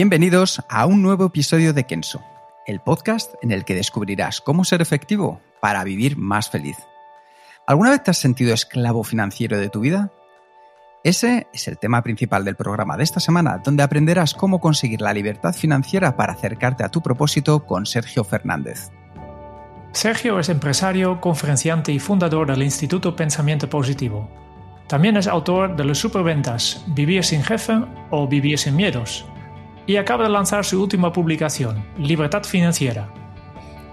Bienvenidos a un nuevo episodio de Kenso, el podcast en el que descubrirás cómo ser efectivo para vivir más feliz. ¿Alguna vez te has sentido esclavo financiero de tu vida? Ese es el tema principal del programa de esta semana, donde aprenderás cómo conseguir la libertad financiera para acercarte a tu propósito con Sergio Fernández. Sergio es empresario, conferenciante y fundador del Instituto Pensamiento Positivo. También es autor de los superventas Vivir sin jefe o Vivir sin miedos y acaba de lanzar su última publicación, Libertad Financiera.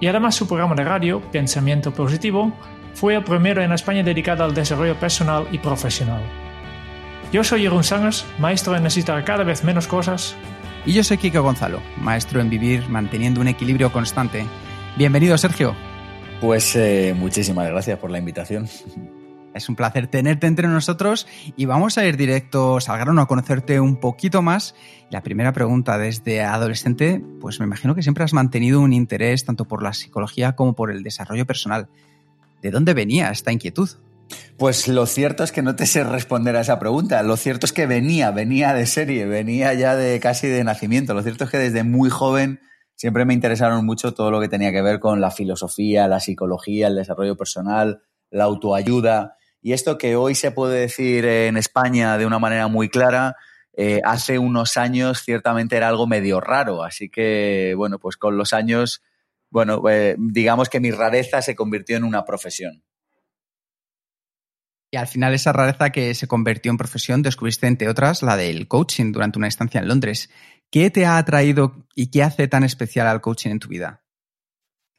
Y además su programa de radio, Pensamiento Positivo, fue el primero en España dedicado al desarrollo personal y profesional. Yo soy Jeroen Sangers, maestro en necesitar cada vez menos cosas. Y yo soy Kiko Gonzalo, maestro en vivir manteniendo un equilibrio constante. Bienvenido, Sergio. Pues eh, muchísimas gracias por la invitación. Es un placer tenerte entre nosotros y vamos a ir directos al a conocerte un poquito más. La primera pregunta, desde adolescente, pues me imagino que siempre has mantenido un interés tanto por la psicología como por el desarrollo personal. ¿De dónde venía esta inquietud? Pues lo cierto es que no te sé responder a esa pregunta. Lo cierto es que venía, venía de serie, venía ya de casi de nacimiento. Lo cierto es que desde muy joven siempre me interesaron mucho todo lo que tenía que ver con la filosofía, la psicología, el desarrollo personal, la autoayuda. Y esto que hoy se puede decir en España de una manera muy clara, eh, hace unos años ciertamente era algo medio raro. Así que, bueno, pues con los años, bueno, eh, digamos que mi rareza se convirtió en una profesión. Y al final esa rareza que se convirtió en profesión descubriste, entre otras, la del coaching durante una estancia en Londres. ¿Qué te ha atraído y qué hace tan especial al coaching en tu vida?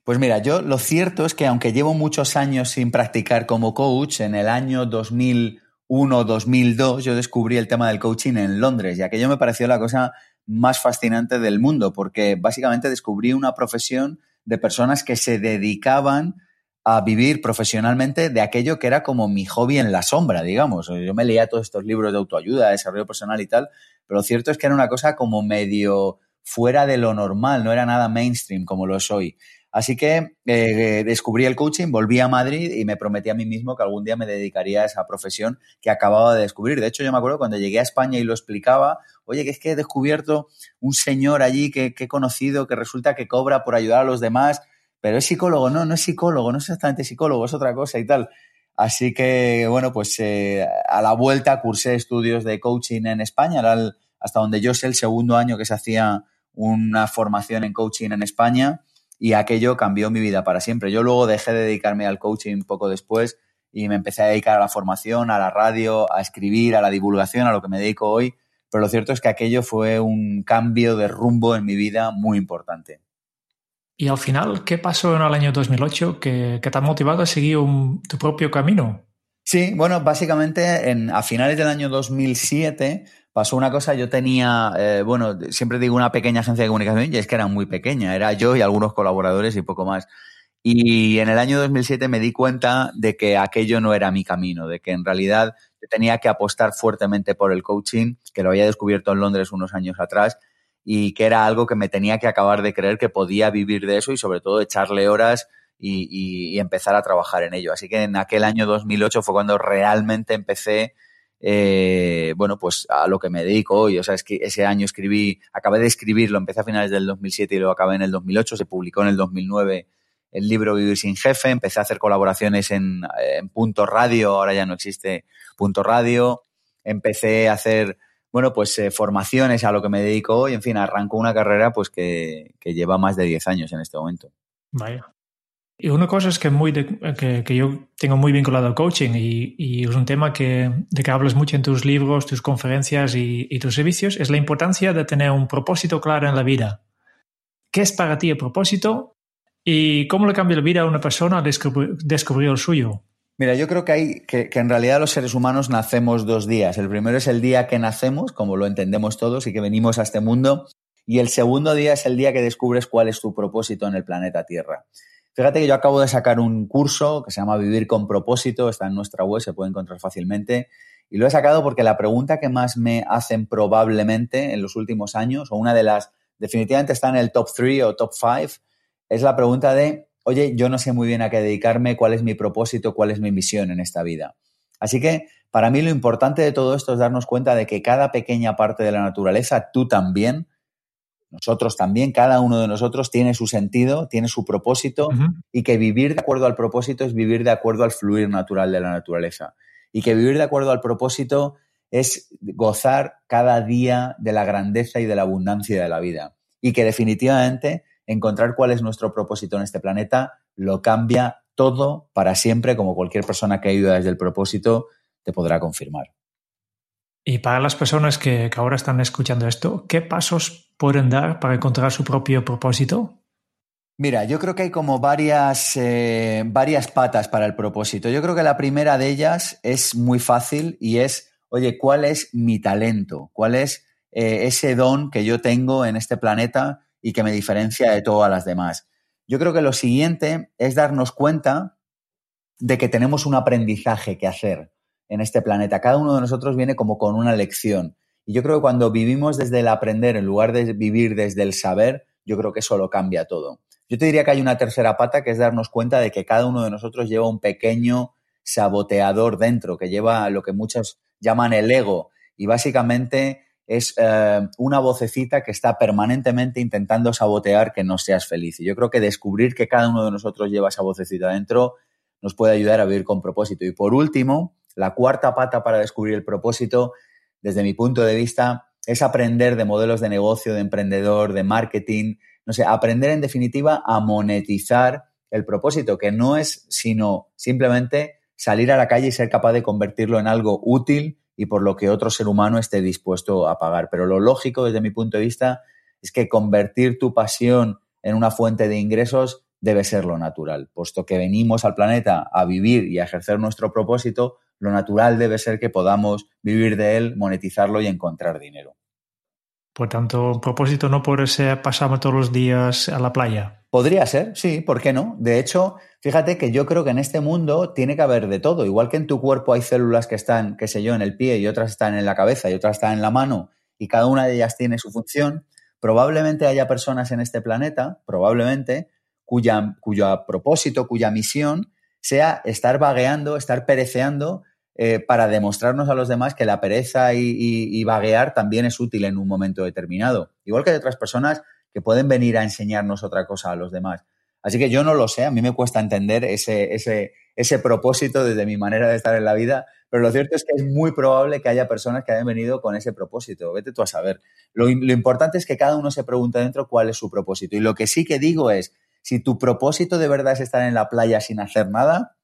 Pues mira, yo lo cierto es que aunque llevo muchos años sin practicar como coach, en el año 2001-2002 yo descubrí el tema del coaching en Londres y aquello me pareció la cosa más fascinante del mundo porque básicamente descubrí una profesión de personas que se dedicaban a vivir profesionalmente de aquello que era como mi hobby en la sombra, digamos. Yo me leía todos estos libros de autoayuda, de desarrollo personal y tal, pero lo cierto es que era una cosa como medio fuera de lo normal, no era nada mainstream como lo soy. Así que eh, descubrí el coaching, volví a Madrid y me prometí a mí mismo que algún día me dedicaría a esa profesión que acababa de descubrir. De hecho, yo me acuerdo cuando llegué a España y lo explicaba, oye, que es que he descubierto un señor allí que, he conocido que resulta que cobra por ayudar a los demás, pero es psicólogo. No, no es psicólogo, no es exactamente psicólogo, es otra cosa y tal. Así que, bueno, pues eh, a la vuelta cursé estudios de coaching en España, hasta donde yo sé el segundo año que se hacía una formación en coaching en España y aquello cambió mi vida para siempre. Yo luego dejé de dedicarme al coaching poco después y me empecé a dedicar a la formación, a la radio, a escribir, a la divulgación, a lo que me dedico hoy. Pero lo cierto es que aquello fue un cambio de rumbo en mi vida muy importante. Y al final, ¿qué pasó en el año 2008 que, que te ha motivado a seguir tu propio camino? Sí, bueno, básicamente en, a finales del año 2007 pasó una cosa, yo tenía, eh, bueno, siempre digo una pequeña agencia de comunicación y es que era muy pequeña, era yo y algunos colaboradores y poco más. Y en el año 2007 me di cuenta de que aquello no era mi camino, de que en realidad yo tenía que apostar fuertemente por el coaching, que lo había descubierto en Londres unos años atrás, y que era algo que me tenía que acabar de creer que podía vivir de eso y sobre todo echarle horas y, y empezar a trabajar en ello. Así que en aquel año 2008 fue cuando realmente empecé eh, bueno, pues a lo que me dedico hoy. O sea, es que ese año escribí, acabé de escribirlo, empecé a finales del 2007 y lo acabé en el 2008, se publicó en el 2009 el libro Vivir sin Jefe, empecé a hacer colaboraciones en, Punto Radio, ahora ya no existe Punto Radio, empecé a hacer, bueno, pues eh, formaciones a lo que me dedico hoy, en fin, arrancó una carrera pues que, que lleva más de 10 años en este momento. Vaya. Y una cosa es que, muy que, que, yo tengo muy vinculado al coaching y, es un tema que, de que hablas mucho en tus libros, tus conferencias y, tus servicios, es la importancia de tener un propósito claro en la vida. ¿Qué es para ti el propósito ¿Y cómo le cambia la vida a una persona descubrir, el suyo? Mira, yo creo que hay que, en realidad los seres humanos nacemos dos días. El primero es el día que nacemos, como lo entendemos todos, y que venimos a este mundo. Y el segundo día es el día que descubres cuál es tu propósito en el planeta Tierra. Fíjate que yo acabo de sacar un curso que se llama Vivir con propósito, está en nuestra web, se puede encontrar fácilmente. Y lo he sacado porque la pregunta que más me hacen probablemente en los últimos años, o una de las, definitivamente está en el top 3 o top 5, es la pregunta de, oye, yo no sé muy bien a qué dedicarme, cuál es mi propósito, cuál es mi misión en esta vida. Así que para mí lo importante de todo esto es darnos cuenta de que cada pequeña parte de la naturaleza, tú también, nosotros también, cada uno de nosotros tiene su sentido, tiene su propósito y que vivir de acuerdo al propósito es vivir de acuerdo al fluir natural de la naturaleza. Y que vivir de acuerdo al propósito es gozar cada día de la grandeza y de la abundancia de la vida. Y que definitivamente encontrar cuál es nuestro propósito en este planeta lo cambia todo para siempre, como cualquier persona que ido desde el propósito te podrá confirmar. Y para las personas que, ahora están escuchando esto, ¿qué pasos pueden dar para encontrar su propio propósito? Mira, yo creo que hay como varias, eh, varias patas para el propósito. Yo creo que la primera de ellas es muy fácil y es, oye, ¿cuál es mi talento? ¿Cuál es eh, ese don que yo tengo en este planeta y que me diferencia de todas las demás? Yo creo que lo siguiente es darnos cuenta de que tenemos un aprendizaje que hacer en este planeta. Cada uno de nosotros viene como con una lección. Y yo creo que cuando vivimos desde el aprender en lugar de vivir desde el saber, yo creo que eso lo cambia todo. Yo te diría que hay una tercera pata que es darnos cuenta de que cada uno de nosotros lleva un pequeño saboteador dentro, que lleva lo que muchos llaman el ego. Y básicamente es eh, una vocecita que está permanentemente intentando sabotear que no seas feliz. Y yo creo que descubrir que cada uno de nosotros lleva esa vocecita dentro nos puede ayudar a vivir con propósito. Y por último, la cuarta pata para descubrir el propósito, desde mi punto de vista, es aprender de modelos de negocio, de emprendedor, de marketing, no sé, aprender en definitiva a monetizar el propósito, que no es sino simplemente salir a la calle y ser capaz de convertirlo en algo útil y por lo que otro ser humano esté dispuesto a pagar. Pero lo lógico desde mi punto de vista es que convertir tu pasión en una fuente de ingresos debe ser lo natural. Puesto que venimos al planeta a vivir y a ejercer nuestro propósito, lo natural debe ser que podamos vivir de él, monetizarlo y encontrar dinero. Por tanto, un propósito no puede ser pasarme todos los días a la playa. Podría ser, sí, ¿por qué no? De hecho, fíjate que yo creo que en este mundo tiene que haber de todo. Igual que en tu cuerpo hay células que están, qué sé yo, en el pie y otras están en la cabeza y otras están en la mano y cada una de ellas tiene su función, probablemente haya personas en este planeta, probablemente, cuya, cuyo propósito, cuya misión sea estar vagueando, estar pereceando eh, para demostrarnos a los demás que la pereza y, vaguear también es útil en un momento determinado. Igual que hay otras personas que pueden venir a enseñarnos otra cosa a los demás. Así que yo no lo sé, a mí me cuesta entender ese, ese, ese propósito desde mi manera de estar en la vida, pero lo cierto es que es muy probable que haya personas que hayan venido con ese propósito. Vete tú a saber. Lo, lo importante es que cada uno se pregunte dentro cuál es su propósito. Y lo que sí que digo es, si tu propósito de verdad es estar en la playa sin hacer nada,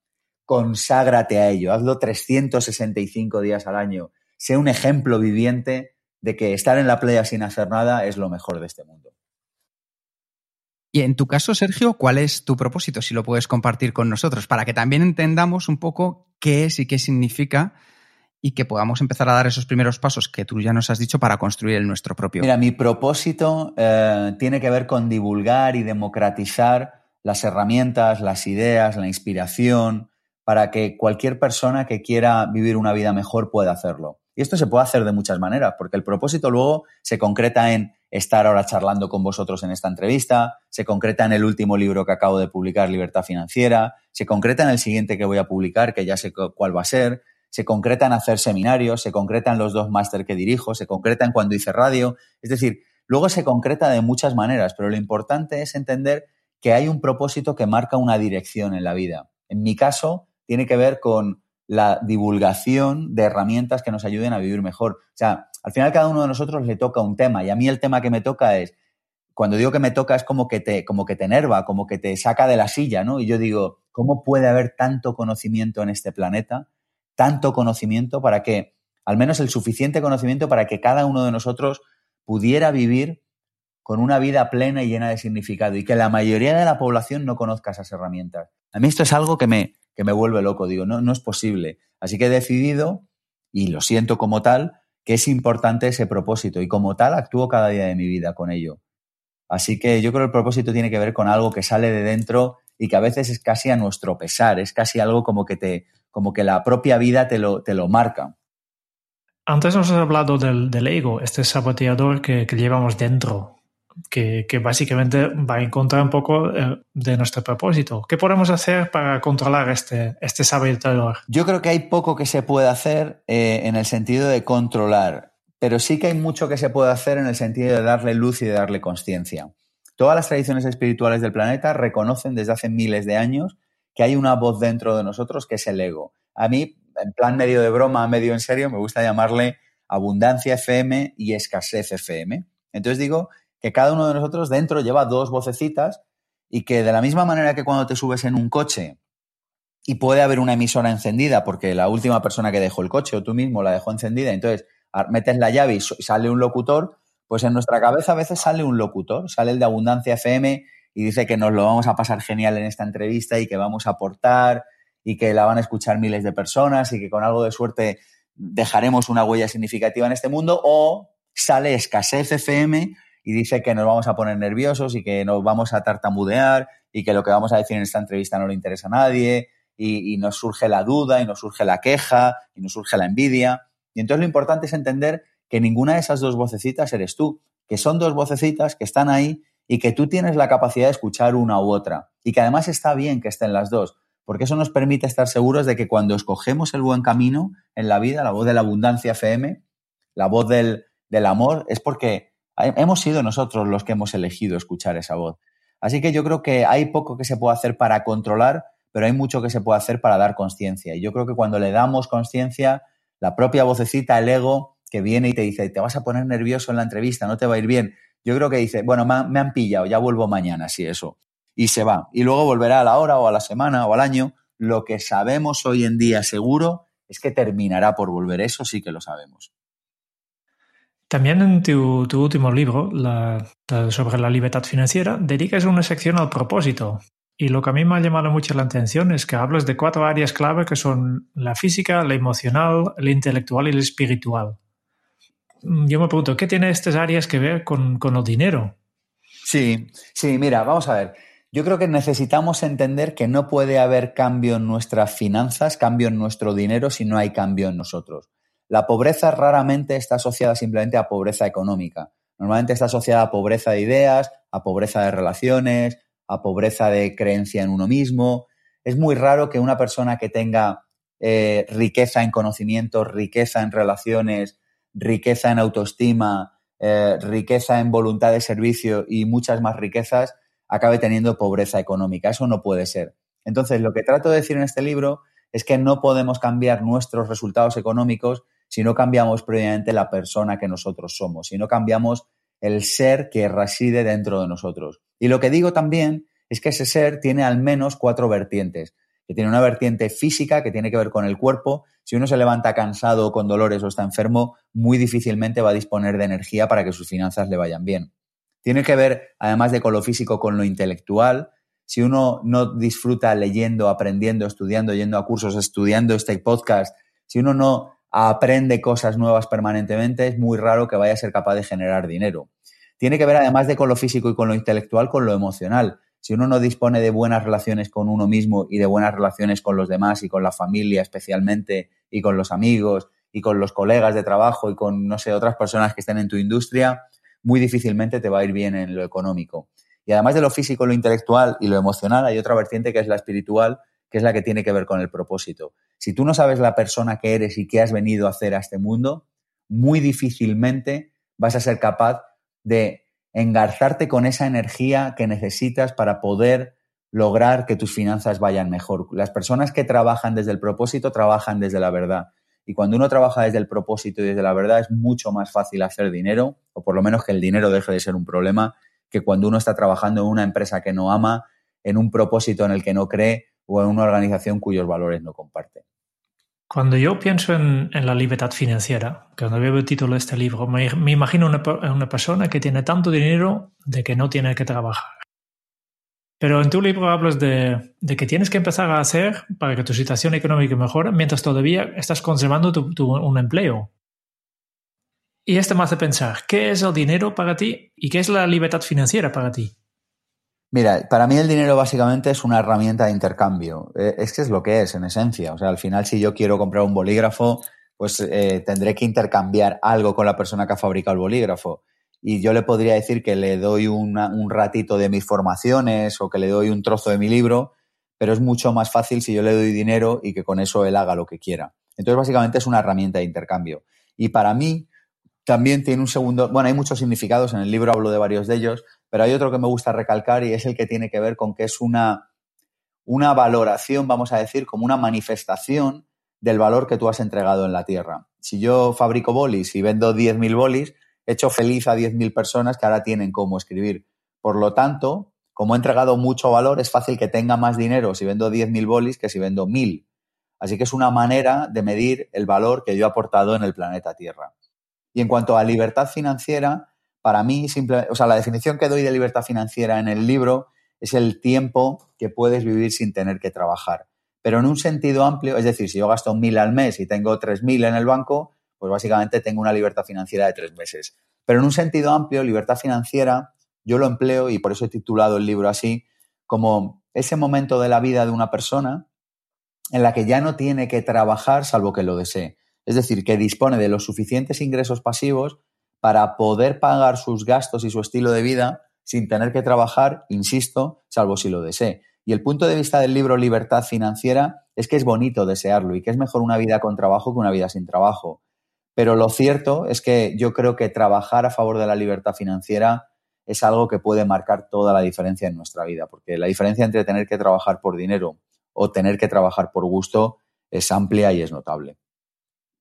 conságrate a ello. Hazlo 365 días al año. Sé un ejemplo viviente de que estar en la playa sin hacer nada es lo mejor de este mundo. Y en tu caso, Sergio, ¿cuál es tu propósito? Si lo puedes compartir con nosotros, para que también entendamos un poco qué es y qué significa y que podamos empezar a dar esos primeros pasos que tú ya nos has dicho para construir el nuestro propio. Mira, mi propósito eh, tiene que ver con divulgar y democratizar las herramientas, las ideas, la inspiración, para que cualquier persona que quiera vivir una vida mejor pueda hacerlo. Y esto se puede hacer de muchas maneras, porque el propósito luego se concreta en estar ahora charlando con vosotros en esta entrevista, se concreta en el último libro que acabo de publicar, Libertad Financiera, se concreta en el siguiente que voy a publicar, que ya sé cuál va a ser, se concreta en hacer seminarios, se concreta en los dos máster que dirijo, se concreta en cuando hice radio. Es decir, luego se concreta de muchas maneras, pero lo importante es entender que hay un propósito que marca una dirección en la vida. En mi caso, tiene que ver con la divulgación de herramientas que nos ayuden a vivir mejor. O sea, al final cada uno de nosotros le toca un tema y a mí el tema que me toca es, cuando digo que me toca es como que te, como que te enerva, como que te saca de la silla, ¿no? Y yo digo, ¿cómo puede haber tanto conocimiento en este planeta tanto conocimiento para que, al menos el suficiente conocimiento para que cada uno de nosotros pudiera vivir con una vida plena y llena de significado y que la mayoría de la población no conozca esas herramientas. A mí esto es algo que me, que me vuelve loco, digo, no, no es posible. Así que he decidido, y lo siento como tal, que es importante ese propósito y como tal actúo cada día de mi vida con ello. Así que yo creo que el propósito tiene que ver con algo que sale de dentro y que a veces es casi a nuestro pesar, es casi algo como que te, como que la propia vida te lo, te lo marca. Antes nos has hablado del, ego, este saboteador que, llevamos dentro, que, básicamente va a encontrar un poco eh, de nuestro propósito. ¿Qué podemos hacer para controlar este, este saboteador? Yo creo que hay poco que se puede hacer eh, en el sentido de controlar, pero sí que hay mucho que se puede hacer en el sentido de darle luz y de darle conciencia. Todas las tradiciones espirituales del planeta reconocen desde hace miles de años que hay una voz dentro de nosotros que es el ego. A mí, en plan medio de broma, medio en serio, me gusta llamarle abundancia FM y escasez FM. Entonces digo que cada uno de nosotros dentro lleva dos vocecitas y que de la misma manera que cuando te subes en un coche y puede haber una emisora encendida porque la última persona que dejó el coche o tú mismo la dejó encendida, entonces metes la llave y sale un locutor, pues en nuestra cabeza a veces sale un locutor, sale el de Abundancia FM y dice que nos lo vamos a pasar genial en esta entrevista y que vamos a aportar y que la van a escuchar miles de personas y que con algo de suerte dejaremos una huella significativa en este mundo, o sale escasez FM y dice que nos vamos a poner nerviosos y que nos vamos a tartamudear y que lo que vamos a decir en esta entrevista no le interesa a nadie y, y nos surge la duda y nos surge la queja y nos surge la envidia. Y entonces lo importante es entender que ninguna de esas dos vocecitas eres tú, que son dos vocecitas que están ahí y que tú tienes la capacidad de escuchar una u otra y que además está bien que estén las dos, porque eso nos permite estar seguros de que cuando escogemos el buen camino en la vida, la voz de la abundancia FM, la voz del, amor, es porque hemos sido nosotros los que hemos elegido escuchar esa voz. Así que yo creo que hay poco que se puede hacer para controlar, pero hay mucho que se puede hacer para dar conciencia. Y yo creo que cuando le damos conciencia, la propia vocecita, el ego, que viene y te dice, te vas a poner nervioso en la entrevista, no te va a ir bien. Yo creo que dice, bueno, me, han pillado, ya vuelvo mañana, si eso y se va. Y luego volverá a la hora o a la semana o al año. Lo que sabemos hoy en día seguro es que terminará por volver. Eso sí que lo sabemos. También en tu, último libro, sobre la libertad financiera, dedicas una sección al propósito. Y lo que a mí me ha llamado mucho la atención es que hablas de cuatro áreas clave que son la física, la emocional, la intelectual y la espiritual. Yo me pregunto, ¿qué tiene estas áreas que ver con, con el dinero? Sí, sí, mira, vamos a ver. Yo creo que necesitamos entender que no puede haber cambio en nuestras finanzas, cambio en nuestro dinero si no hay cambio en nosotros. La pobreza raramente está asociada simplemente a pobreza económica. Normalmente está asociada a pobreza de ideas, a pobreza de relaciones, a pobreza de creencia en uno mismo. Es muy raro que una persona que tenga eh, riqueza en conocimientos, riqueza en relaciones, riqueza en autoestima, eh, riqueza en voluntad de servicio y muchas más riquezas, acabe teniendo pobreza económica. Eso no puede ser. Entonces, lo que trato de decir en este libro es que no podemos cambiar nuestros resultados económicos si no cambiamos previamente la persona que nosotros somos, si no cambiamos el ser que reside dentro de nosotros. Y lo que digo también es que ese ser tiene al menos cuatro vertientes, tiene una vertiente física que tiene que ver con el cuerpo. Si uno se levanta cansado con dolores o está enfermo, muy difícilmente va a disponer de energía para que sus finanzas le vayan bien. Tiene que ver, además de con lo físico, con lo intelectual. Si uno no disfruta leyendo, aprendiendo, estudiando, yendo a cursos, estudiando este podcast, si uno no aprende cosas nuevas permanentemente, es muy raro que vaya a ser capaz de generar dinero. Tiene que ver, además de con lo físico y con lo intelectual, con lo emocional. Si uno no dispone de buenas relaciones con uno mismo y de buenas relaciones con los demás y con la familia especialmente y con los amigos y con los colegas de trabajo y con, no sé, otras personas que estén en tu industria, muy difícilmente te va a ir bien en lo económico. Y además de lo físico, lo intelectual y lo emocional, hay otra vertiente que es la espiritual, que es la que tiene que ver con el propósito. Si tú no sabes la persona que eres y qué has venido a hacer a este mundo, muy difícilmente vas a ser capaz de engarzarte con esa energía que necesitas para poder lograr que tus finanzas vayan mejor. Las personas que trabajan desde el propósito trabajan desde la verdad. Y cuando uno trabaja desde el propósito y desde la verdad es mucho más fácil hacer dinero, o por lo menos que el dinero deje de ser un problema, que cuando uno está trabajando en una empresa que no ama, en un propósito en el que no cree o en una organización cuyos valores no comparte. Cuando yo pienso en, la libertad financiera, cuando veo el título de este libro, me, imagino una, persona que tiene tanto dinero de que no tiene que trabajar. Pero en tu libro hablas de, de que tienes que empezar a hacer para que tu situación económica mejore mientras todavía estás conservando tu, un empleo. Y esto me hace pensar, ¿qué es el dinero para ti y qué es la libertad financiera para ti? Mira, para mí el dinero básicamente es una herramienta de intercambio. Eh, es que es lo que es, en esencia. O sea, al final, si yo quiero comprar un bolígrafo, pues eh, tendré que intercambiar algo con la persona que ha fabricado el bolígrafo. Y yo le podría decir que le doy un ratito de mis formaciones o que le doy un trozo de mi libro, pero es mucho más fácil si yo le doy dinero y que con eso él haga lo que quiera. Entonces, básicamente es una herramienta de intercambio. Y para mí, también tiene un segundo, bueno, hay muchos significados, en el libro hablo de varios de ellos, pero hay otro que me gusta recalcar y es el que tiene que ver con que es una, una valoración, vamos a decir, como una manifestación del valor que tú has entregado en la tierra. Si yo fabrico bolis y vendo 10.000 bolis, he hecho feliz a 10.000 personas que ahora tienen cómo escribir. Por lo tanto, como he entregado mucho valor, es fácil que tenga más dinero si vendo 10.000 bolis que si vendo 1.000. Así que es una manera de medir el valor que yo he aportado en el planeta Tierra. Y en cuanto a libertad financiera, para mí, simple, o sea, la definición que doy de libertad financiera en el libro es el tiempo que puedes vivir sin tener que trabajar. Pero en un sentido amplio, es decir, si yo gasto mil al mes y tengo tres mil en el banco, pues básicamente tengo una libertad financiera de tres meses. Pero en un sentido amplio, libertad financiera, yo lo empleo, y por eso he titulado el libro así, como ese momento de la vida de una persona en la que ya no tiene que trabajar salvo que lo desee. Es decir, que dispone de los suficientes ingresos pasivos para poder pagar sus gastos y su estilo de vida sin tener que trabajar, insisto, salvo si lo desee. Y el punto de vista del libro Libertad Financiera es que es bonito desearlo y que es mejor una vida con trabajo que una vida sin trabajo. Pero lo cierto es que yo creo que trabajar a favor de la libertad financiera es algo que puede marcar toda la diferencia en nuestra vida, porque la diferencia entre tener que trabajar por dinero o tener que trabajar por gusto es amplia y es notable.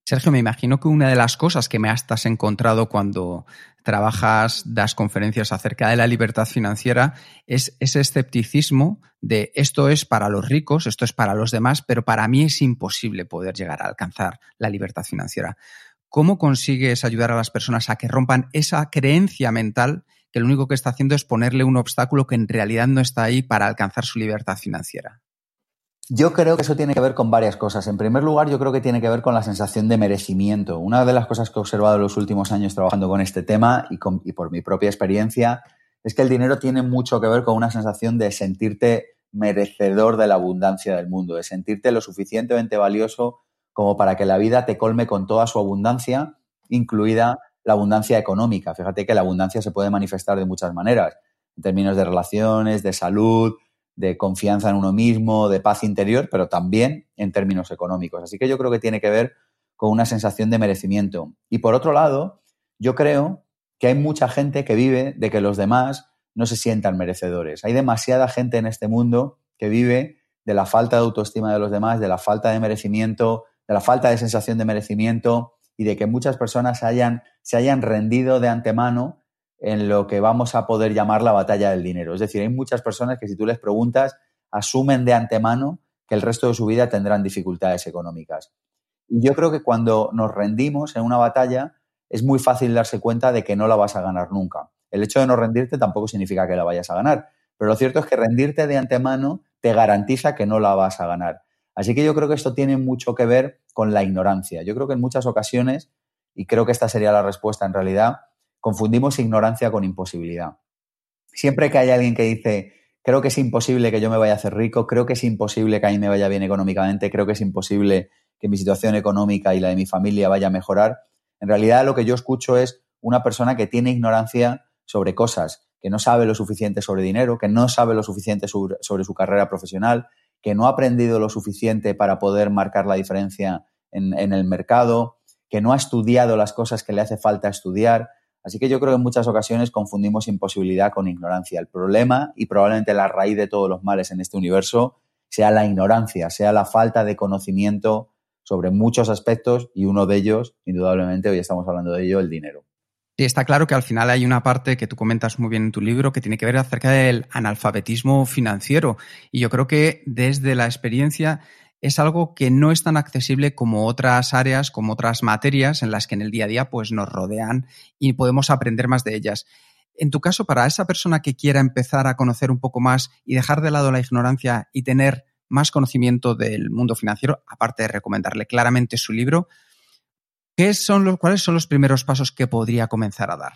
Sergio, me imagino que una de las cosas que me has encontrado cuando trabajas, das conferencias acerca de la libertad financiera, es ese escepticismo de esto es para los ricos, esto es para los demás, pero para mí es imposible poder llegar a alcanzar la libertad financiera. ¿Cómo consigues ayudar a las personas a que rompan esa creencia mental que lo único que está haciendo es ponerle un obstáculo que en realidad no está ahí para alcanzar su libertad financiera? Yo creo que eso tiene que ver con varias cosas. En primer lugar, yo creo que tiene que ver con la sensación de merecimiento. Una de las cosas que he observado en los últimos años trabajando con este tema y, por mi propia experiencia es que el dinero tiene mucho que ver con una sensación de sentirte merecedor de la abundancia del mundo, de sentirte lo suficientemente valioso como para que la vida te colme con toda su abundancia, incluida la abundancia económica. Fíjate que la abundancia se puede manifestar de muchas maneras, en términos de relaciones, de salud, de confianza en uno mismo, de paz interior, pero también en términos económicos. Así que yo creo que tiene que ver con una sensación de merecimiento. Y por otro lado, yo creo que hay mucha gente que vive de que los demás no se sientan merecedores. Hay demasiada gente en este mundo que vive de la falta de autoestima de los demás, de la falta de merecimiento, de la falta de sensación de merecimiento y de que muchas personas hayan, se hayan rendido de antemano en lo que vamos a poder llamar la batalla del dinero. Es decir, hay muchas personas que si tú les preguntas, asumen de antemano que el resto de su vida tendrán dificultades económicas. Y yo creo que cuando nos rendimos en una batalla, es muy fácil darse cuenta de que no la vas a ganar nunca. El hecho de no rendirte tampoco significa que la vayas a ganar, pero lo cierto es que rendirte de antemano te garantiza que no la vas a ganar. Así que yo creo que esto tiene mucho que ver con la ignorancia. Yo creo que en muchas ocasiones, y creo que esta sería la respuesta en realidad, confundimos ignorancia con imposibilidad. Siempre que hay alguien que dice, creo que es imposible que yo me vaya a hacer rico, creo que es imposible que a mí me vaya bien económicamente, creo que es imposible que mi situación económica y la de mi familia vaya a mejorar, en realidad lo que yo escucho es una persona que tiene ignorancia sobre cosas, que no sabe lo suficiente sobre dinero, que no sabe lo suficiente sobre, su carrera profesional, que no ha aprendido lo suficiente para poder marcar la diferencia en, el mercado, que no ha estudiado las cosas que le hace falta estudiar, Así que yo creo que en muchas ocasiones confundimos imposibilidad con ignorancia. El problema y probablemente la raíz de todos los males en este universo sea la ignorancia, sea la falta de conocimiento sobre muchos aspectos y uno de ellos, indudablemente, hoy estamos hablando de ello, el dinero. Sí, está claro que al final hay una parte que tú comentas muy bien en tu libro que tiene que ver acerca del analfabetismo financiero. Y yo creo que desde la experiencia es algo que no es tan accesible como otras áreas, como otras materias en las que en el día a día pues, nos rodean y podemos aprender más de ellas. En tu caso, para esa persona que quiera empezar a conocer un poco más y dejar de lado la ignorancia y tener más conocimiento del mundo financiero, aparte de recomendarle claramente su libro, ¿qué son los, ¿cuáles son los primeros pasos que podría comenzar a dar?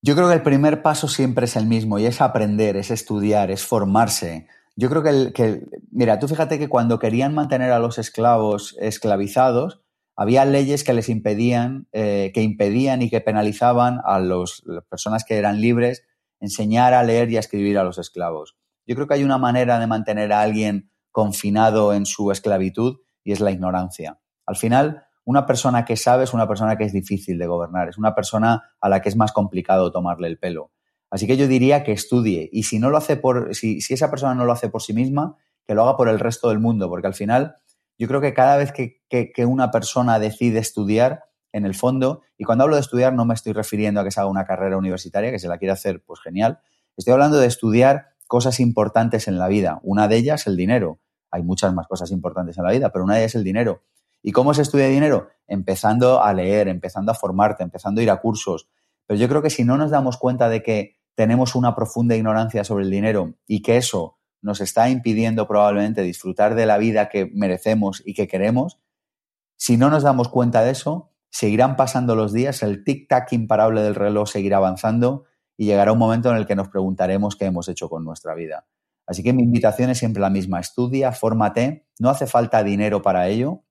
Yo creo que el primer paso siempre es el mismo y es aprender, es estudiar, es formarse. Yo creo que, el, que mira, tú fíjate que cuando querían mantener a los esclavos esclavizados, había leyes que les impedían, eh, que impedían y que penalizaban a los, las personas que eran libres enseñar a leer y a escribir a los esclavos. Yo creo que hay una manera de mantener a alguien confinado en su esclavitud y es la ignorancia. Al final, una persona que sabe es una persona que es difícil de gobernar, es una persona a la que es más complicado tomarle el pelo. Así que yo diría que estudie y si no lo hace por, si, esa persona no lo hace por sí misma, que lo haga por el resto del mundo, porque al final yo creo que cada vez que, una persona decide estudiar, en el fondo, y cuando hablo de estudiar no me estoy refiriendo a que se haga una carrera universitaria, que se la quiere hacer, pues genial. Estoy hablando de estudiar cosas importantes en la vida. Una de ellas, el dinero. Hay muchas más cosas importantes en la vida, pero una de ellas es el dinero. ¿Y cómo se estudia dinero? Empezando a leer, empezando a formarte, empezando a ir a cursos. Pero yo creo que si no nos damos cuenta de que tenemos una profunda ignorancia sobre el dinero y que eso nos está impidiendo probablemente disfrutar de la vida que merecemos y que queremos, si no nos damos cuenta de eso, seguirán pasando los días, el tic-tac imparable del reloj seguirá avanzando y llegará un momento en el que nos preguntaremos qué hemos hecho con nuestra vida. Así que mi invitación es siempre la misma, estudia, fórmate, no hace falta dinero para ello.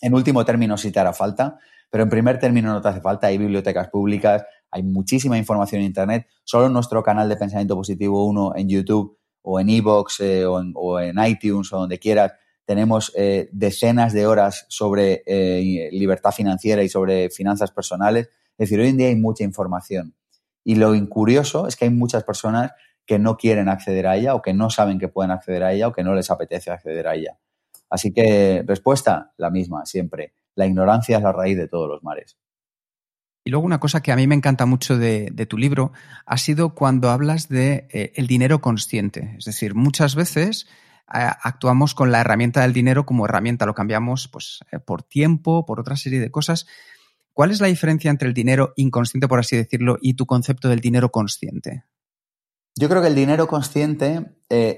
En último término sí te hará falta, pero en primer término no te hace falta, hay bibliotecas públicas, hay muchísima información en Internet, solo en nuestro canal de Pensamiento Positivo 1 en YouTube o en Evox eh, o, en, iTunes o donde quieras, tenemos eh, decenas de horas sobre eh, libertad financiera y sobre finanzas personales. Es decir, hoy en día hay mucha información. Y lo incurioso es que hay muchas personas que no quieren acceder a ella o que no saben que pueden acceder a ella o que no les apetece acceder a ella. Así que respuesta, la misma, siempre. La ignorancia es la raíz de todos los mares. Y luego una cosa que a mí me encanta mucho de, tu libro ha sido cuando hablas de eh, el dinero consciente. Es decir, muchas veces eh, actuamos con la herramienta del dinero como herramienta, lo cambiamos pues, eh, por tiempo, por otra serie de cosas. ¿Cuál es la diferencia entre el dinero inconsciente, por así decirlo, y tu concepto del dinero consciente? Yo creo que el dinero consciente,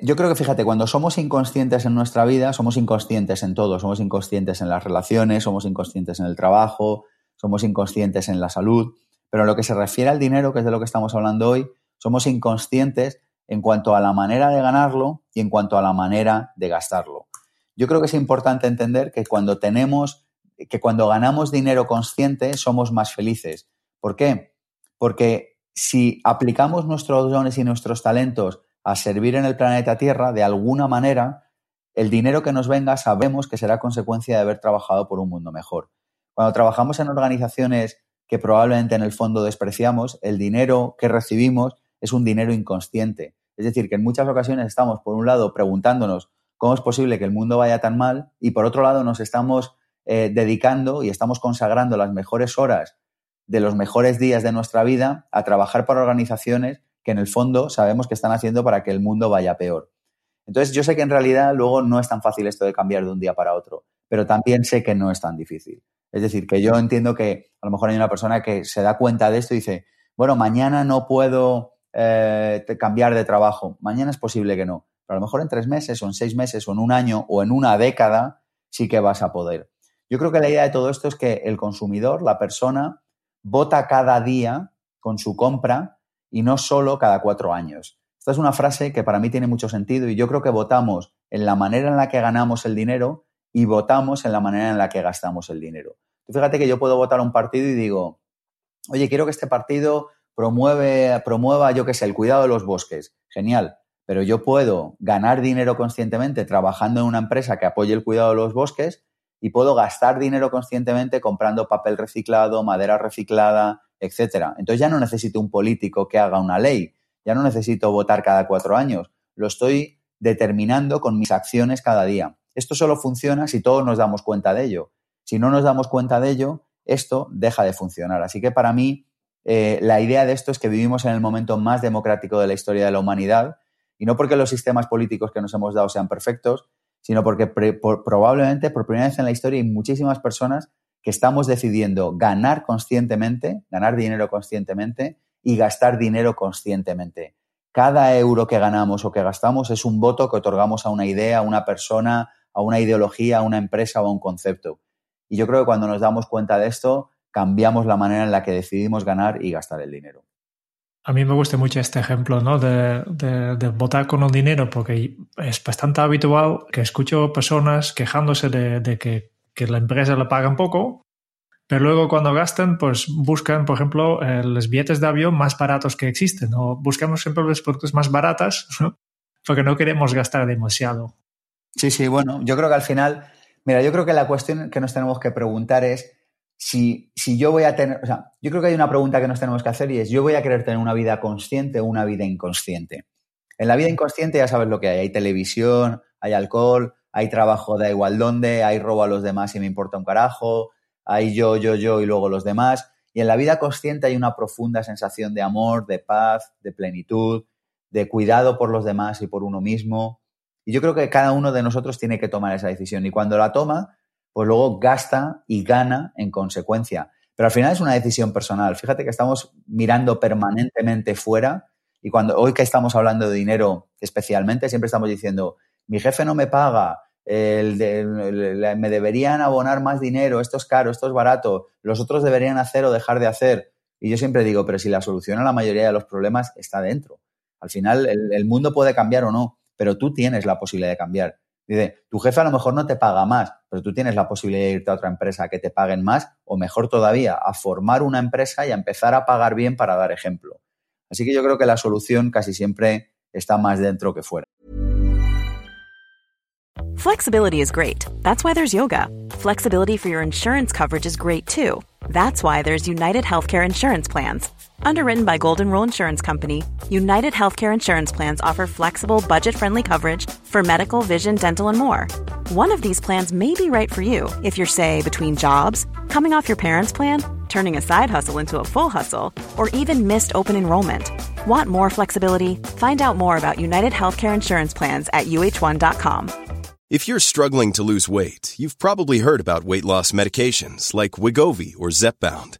yo creo que fíjate, cuando somos inconscientes en nuestra vida, somos inconscientes en todo, somos inconscientes en las relaciones, somos inconscientes en el trabajo, somos inconscientes en la salud, pero en lo que se refiere al dinero, que es de lo que estamos hablando hoy, somos inconscientes en cuanto a la manera de ganarlo y en cuanto a la manera de gastarlo. Yo creo que es importante entender que cuando tenemos, que cuando ganamos dinero consciente somos más felices. ¿Por qué? Porque si aplicamos nuestros dones y nuestros talentos a servir en el planeta Tierra, de alguna manera, el dinero que nos venga sabemos que será consecuencia de haber trabajado por un mundo mejor. Cuando trabajamos en organizaciones que probablemente en el fondo despreciamos, el dinero que recibimos es un dinero inconsciente. Es decir, que en muchas ocasiones estamos, por un lado, preguntándonos cómo es posible que el mundo vaya tan mal y por otro lado nos estamos eh, dedicando y estamos consagrando las mejores horas de los mejores días de nuestra vida a trabajar para organizaciones que en el fondo sabemos que están haciendo para que el mundo vaya peor. Entonces yo sé que en realidad luego no es tan fácil esto de cambiar de un día para otro, pero también sé que no es tan difícil. Es decir, que yo entiendo que a lo mejor hay una persona que se da cuenta de esto y dice, bueno, mañana no puedo eh, cambiar de trabajo. Mañana es posible que no. Pero a lo mejor en tres meses o en seis meses o en un año o en una década sí que vas a poder. Yo creo que la idea de todo esto es que el consumidor, la persona, vota cada día con su compra y no solo cada cuatro años. Esta es una frase que para mí tiene mucho sentido y yo creo que votamos en la manera en la que ganamos el dinero y votamos en la manera en la que gastamos el dinero. fíjate que yo puedo votar un partido y digo, oye, quiero que este partido promueve, promueva, yo qué sé, el cuidado de los bosques. Genial. Pero yo puedo ganar dinero conscientemente trabajando en una empresa que apoye el cuidado de los bosques y puedo gastar dinero conscientemente comprando papel reciclado, madera reciclada, etcétera. Entonces ya no necesito un político que haga una ley, ya no necesito votar cada cuatro años. Lo estoy determinando con mis acciones cada día. Esto solo funciona si todos nos damos cuenta de ello. Si no nos damos cuenta de ello, esto deja de funcionar. Así que para mí, eh, la idea de esto es que vivimos en el momento más democrático de la historia de la humanidad, y no porque los sistemas políticos que nos hemos dado sean perfectos, sino porque probablemente por primera vez en la historia hay muchísimas personas que estamos decidiendo ganar conscientemente, ganar dinero conscientemente y gastar dinero conscientemente. Cada euro que ganamos o que gastamos es un voto que otorgamos a una idea, a una persona, a una ideología, a una empresa o a un concepto. Y yo creo que cuando nos damos cuenta de esto, cambiamos la manera en la que decidimos ganar y gastar el dinero. A mí me gusta mucho este ejemplo ¿no? de, de, votar con el dinero porque es bastante habitual que escucho personas quejándose de, que, la empresa le pagan poco, pero luego cuando gastan, pues buscan, por ejemplo, eh, los billetes de avión más baratos que existen o buscamos siempre los productos más baratos porque no queremos gastar demasiado. Sí, sí, bueno, yo creo que al final, mira, yo creo que la cuestión que nos tenemos que preguntar es si, si yo voy a tener, o sea, yo creo que hay una pregunta que nos tenemos que hacer y es, ¿yo voy a querer tener una vida consciente o una vida inconsciente? En la vida inconsciente ya sabes lo que hay, hay televisión, hay alcohol, hay trabajo da igual dónde, hay robo a los demás y me importa un carajo, hay yo, yo, yo y luego los demás. Y en la vida consciente hay una profunda sensación de amor, de paz, de plenitud, de cuidado por los demás y por uno mismo. Y yo creo que cada uno de nosotros tiene que tomar esa decisión. Y cuando la toma, pues luego gasta y gana en consecuencia. Pero al final es una decisión personal. Fíjate que estamos mirando permanentemente fuera y cuando hoy que estamos hablando de dinero especialmente, siempre estamos diciendo, mi jefe no me paga, me deberían abonar más dinero, esto es caro, esto es barato, los otros deberían hacer o dejar de hacer. Y yo siempre digo, pero si la solución a la mayoría de los problemas está dentro. Al final el mundo puede cambiar o no, pero tú tienes la posibilidad de cambiar. Dice, tu jefe a lo mejor no te paga más, pero tú tienes la posibilidad de irte a otra empresa que te paguen más o mejor todavía, a formar una empresa y a empezar a pagar bien para dar ejemplo. Así que yo creo que la solución casi siempre está más dentro que fuera. Flexibility is great. That's why there's yoga. Flexibility for your insurance coverage is great too. That's why there's United Healthcare Insurance Plans. Underwritten by Golden Rule Insurance Company, United Healthcare Insurance Plans offer flexible, budget friendly coverage for medical, vision, dental, and more. One of these plans may be right for you if you're, say, between jobs, coming off your parents' plan, turning a side hustle into a full hustle, or even missed open enrollment. Want more flexibility? Find out more about United Healthcare Insurance Plans at uh1.com. If you're struggling to lose weight, you've probably heard about weight loss medications like Wigovi or Zepbound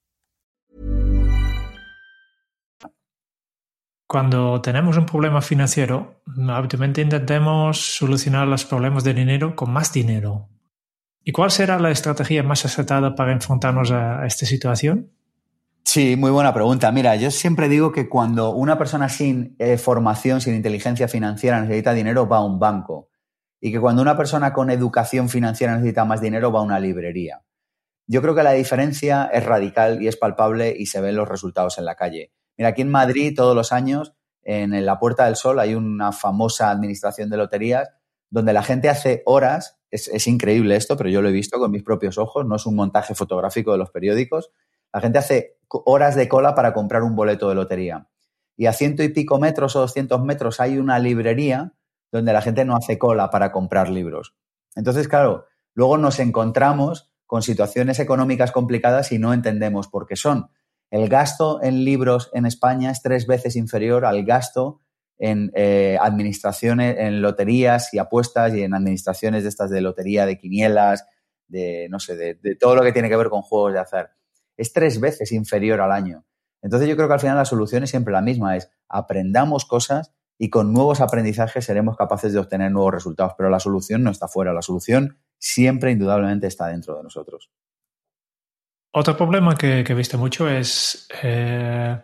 Cuando tenemos un problema financiero, habitualmente intentemos solucionar los problemas de dinero con más dinero. ¿Y cuál será la estrategia más acertada para enfrentarnos a esta situación? Sí, muy buena pregunta. Mira, yo siempre digo que cuando una persona sin eh, formación, sin inteligencia financiera necesita dinero, va a un banco. Y que cuando una persona con educación financiera necesita más dinero, va a una librería. Yo creo que la diferencia es radical y es palpable y se ven los resultados en la calle. Mira, aquí en Madrid todos los años, en la Puerta del Sol, hay una famosa administración de loterías donde la gente hace horas, es, increíble esto, pero yo lo he visto con mis propios ojos, no es un montaje fotográfico de los periódicos, la gente hace horas de cola para comprar un boleto de lotería. Y a ciento y pico metros o doscientos metros hay una librería donde la gente no hace cola para comprar libros. Entonces, claro, luego nos encontramos con situaciones económicas complicadas y no entendemos por qué son. El gasto en libros en España es tres veces inferior al gasto en eh, administraciones, en loterías y apuestas y en administraciones de estas de lotería, de quinielas, de no sé, de, de todo lo que tiene que ver con juegos de azar. Es tres veces inferior al año. Entonces yo creo que al final la solución es siempre la misma, es aprendamos cosas y con nuevos aprendizajes seremos capaces de obtener nuevos resultados, pero la solución no está fuera, la solución siempre indudablemente está dentro de nosotros. Otro problema que, que he mucho es eh,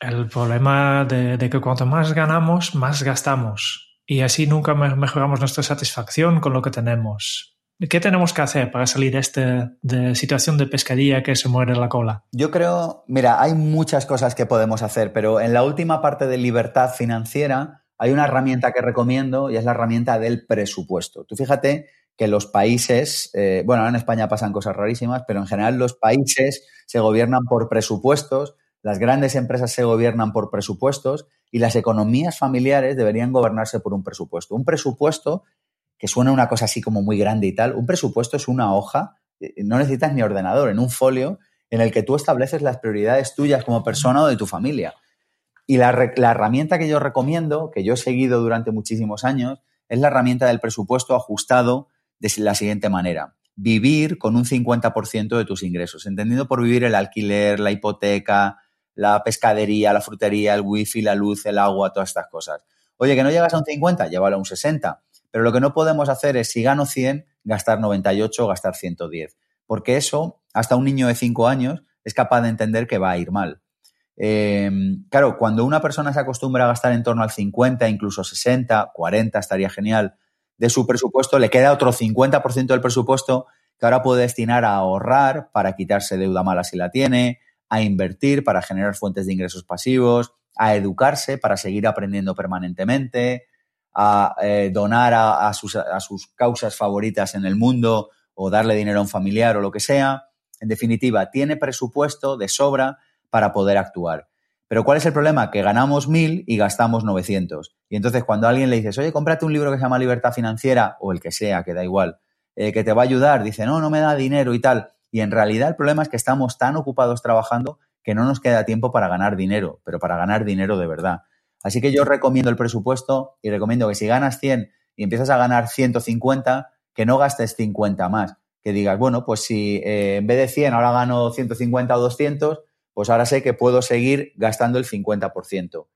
el problema de, que cuanto más ganamos, más gastamos. Y así nunca mejoramos nuestra satisfacción con lo que tenemos. ¿Qué tenemos que hacer para salir de esta de situación de pescadilla que se muere la cola? Yo creo, mira, hay muchas cosas que podemos hacer, pero en la última parte de libertad financiera hay una herramienta que recomiendo y es la herramienta del presupuesto. Tú fíjate que los países, eh, bueno, en España pasan cosas rarísimas, pero en general los países se gobiernan por presupuestos, las grandes empresas se gobiernan por presupuestos y las economías familiares deberían gobernarse por un presupuesto. Un presupuesto, que suena una cosa así como muy grande y tal, un presupuesto es una hoja, eh, no necesitas ni ordenador, en un folio en el que tú estableces las prioridades tuyas como persona o de tu familia. Y la, la herramienta que yo recomiendo, que yo he seguido durante muchísimos años, es la herramienta del presupuesto ajustado de la siguiente manera. Vivir con un 50% de tus ingresos, entendiendo por vivir el alquiler, la hipoteca, la pescadería, la frutería, el wifi, la luz, el agua, todas estas cosas. Oye, que no llegas a un 50, llévalo a un 60. Pero lo que no podemos hacer es, si gano 100, gastar 98 o gastar 110. Porque eso, hasta un niño de 5 años, es capaz de entender que va a ir mal. Eh, claro, cuando una persona se acostumbra a gastar en torno al 50, incluso 60, 40, estaría genial, de su presupuesto, le queda otro 50% del presupuesto que ahora puede destinar a ahorrar para quitarse deuda mala si la tiene, a invertir para generar fuentes de ingresos pasivos, a educarse para seguir aprendiendo permanentemente, a eh, donar a, sus, a sus causas favoritas en el mundo o darle dinero a un familiar o lo que sea. En definitiva, tiene presupuesto de sobra para poder actuar. Pero ¿cuál es el problema? Que ganamos mil y gastamos 900. Y entonces cuando alguien le dices, oye, cómprate un libro que se llama Libertad Financiera, o el que sea, que da igual, eh, que te va a ayudar, dice, no, no me da dinero y tal. Y en realidad el problema es que estamos tan ocupados trabajando que no nos queda tiempo para ganar dinero, pero para ganar dinero de verdad. Así que yo recomiendo el presupuesto y recomiendo que si ganas 100 y empiezas a ganar 150, que no gastes 50 más. Que digas, bueno, pues si eh, en vez de 100 ahora gano 150 o 200, pues ahora sé que puedo seguir gastando el 50%.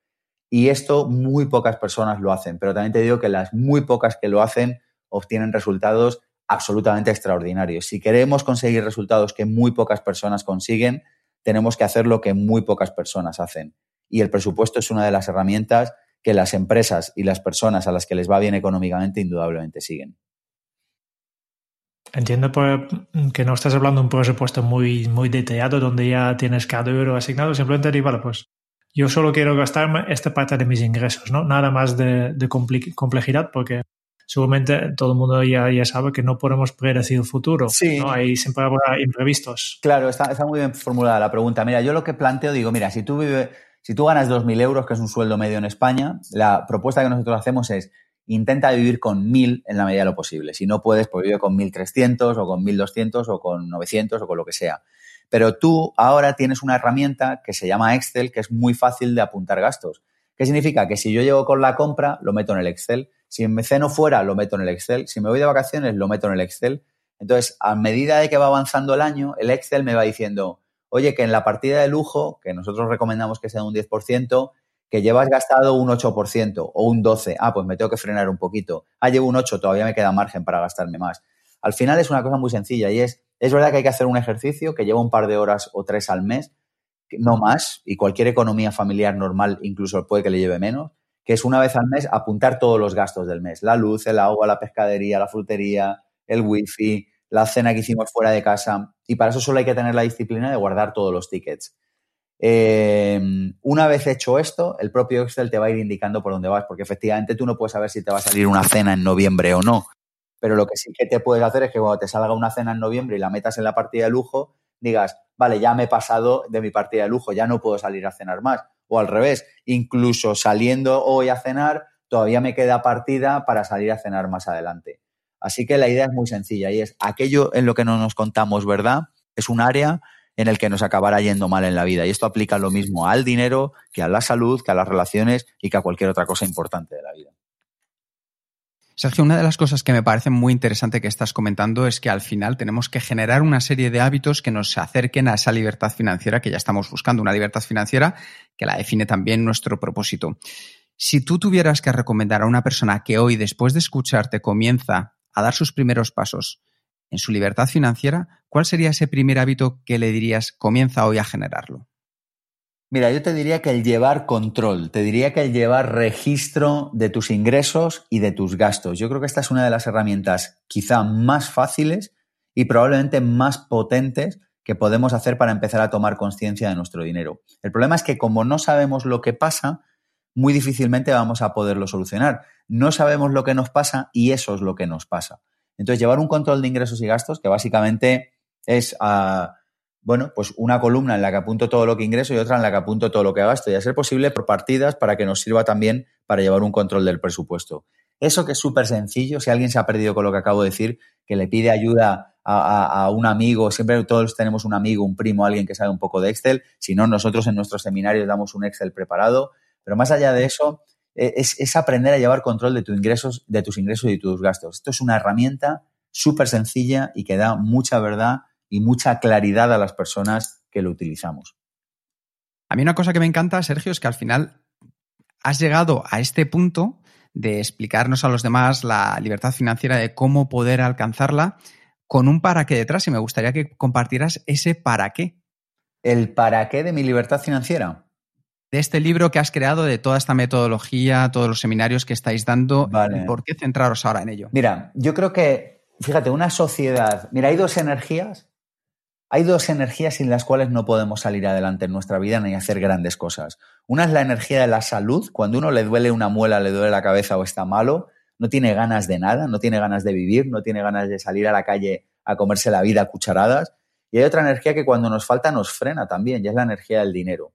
Y esto muy pocas personas lo hacen, pero también te digo que las muy pocas que lo hacen obtienen resultados absolutamente extraordinarios. Si queremos conseguir resultados que muy pocas personas consiguen, tenemos que hacer lo que muy pocas personas hacen. Y el presupuesto es una de las herramientas que las empresas y las personas a las que les va bien económicamente indudablemente siguen. Entiendo que no estás hablando de un presupuesto muy, muy detallado donde ya tienes cada euro asignado, simplemente digo, vale, pues yo solo quiero gastarme esta parte de mis ingresos, ¿no? Nada más de, complejidad porque seguramente todo el mundo ya, ya sabe que no podemos predecir el futuro. Sí. ¿no? Hay siempre habrá imprevistos. Claro, está, está, muy bien formulada la pregunta. Mira, yo lo que planteo, digo, mira, si tú, vive, si tú ganas 2.000 euros, que es un sueldo medio en España, la propuesta que nosotros hacemos es intenta vivir con 1000 en la medida de lo posible. Si no puedes, pues vive con 1300 o con 1200 o con 900 o con lo que sea. Pero tú ahora tienes una herramienta que se llama Excel, que es muy fácil de apuntar gastos. ¿Qué significa? Que si yo llego con la compra, lo meto en el Excel. Si me ceno fuera, lo meto en el Excel. Si me voy de vacaciones, lo meto en el Excel. Entonces, a medida de que va avanzando el año, el Excel me va diciendo, oye, que en la partida de lujo, que nosotros recomendamos que sea un 10%, que llevas gastado un 8% o un 12%, ah, pues me tengo que frenar un poquito, ah, llevo un 8%, todavía me queda margen para gastarme más. Al final es una cosa muy sencilla y es, es verdad que hay que hacer un ejercicio que lleva un par de horas o tres al mes, no más, y cualquier economía familiar normal incluso puede que le lleve menos, que es una vez al mes apuntar todos los gastos del mes, la luz, el agua, la pescadería, la frutería, el wifi, la cena que hicimos fuera de casa, y para eso solo hay que tener la disciplina de guardar todos los tickets. Eh, una vez hecho esto, el propio Excel te va a ir indicando por dónde vas, porque efectivamente tú no puedes saber si te va a salir una cena en noviembre o no. Pero lo que sí que te puedes hacer es que cuando te salga una cena en noviembre y la metas en la partida de lujo, digas, vale, ya me he pasado de mi partida de lujo, ya no puedo salir a cenar más. O al revés, incluso saliendo hoy a cenar, todavía me queda partida para salir a cenar más adelante. Así que la idea es muy sencilla y es aquello en lo que no nos contamos, ¿verdad? Es un área en el que nos acabará yendo mal en la vida. Y esto aplica lo mismo al dinero, que a la salud, que a las relaciones y que a cualquier otra cosa importante de la vida. Sergio, una de las cosas que me parece muy interesante que estás comentando es que al final tenemos que generar una serie de hábitos que nos acerquen a esa libertad financiera que ya estamos buscando, una libertad financiera que la define también nuestro propósito. Si tú tuvieras que recomendar a una persona que hoy, después de escucharte, comienza a dar sus primeros pasos en su libertad financiera, ¿cuál sería ese primer hábito que le dirías comienza hoy a generarlo? Mira, yo te diría que el llevar control, te diría que el llevar registro de tus ingresos y de tus gastos. Yo creo que esta es una de las herramientas quizá más fáciles y probablemente más potentes que podemos hacer para empezar a tomar conciencia de nuestro dinero. El problema es que como no sabemos lo que pasa, muy difícilmente vamos a poderlo solucionar. No sabemos lo que nos pasa y eso es lo que nos pasa. Entonces, llevar un control de ingresos y gastos, que básicamente es, uh, bueno, pues una columna en la que apunto todo lo que ingreso y otra en la que apunto todo lo que gasto, y a ser posible por partidas para que nos sirva también para llevar un control del presupuesto. Eso que es súper sencillo, si alguien se ha perdido con lo que acabo de decir, que le pide ayuda a, un amigo, siempre todos tenemos un amigo, un primo, alguien que sabe un poco de Excel, si no, nosotros en nuestros seminarios damos un Excel preparado, pero más allá de eso, es, es aprender a llevar control de, tus ingresos, de tus ingresos y tus gastos. Esto es una herramienta súper sencilla y que da mucha verdad y mucha claridad a las personas que lo utilizamos. A mí una cosa que me encanta, Sergio, es que al final has llegado a este punto de explicarnos a los demás la libertad financiera, de cómo poder alcanzarla, con un para qué detrás. Y me gustaría que compartieras ese para qué. ¿El para qué de mi libertad financiera? De este libro que has creado, de toda esta metodología, todos los seminarios que estáis dando, ¿por qué centraros ahora en ello? Mira, yo creo que, fíjate, una sociedad, mira, hay dos energías hay dos energías sin las cuales no podemos salir adelante en nuestra vida ni hacer grandes cosas. Una es la energía de la salud. Cuando uno le duele una muela, le duele la cabeza o está malo, no tiene ganas de nada, no tiene ganas de vivir, no tiene ganas de salir a la calle a comerse la vida a cucharadas. Y hay otra energía que cuando nos falta nos frena también, y es la energía del dinero.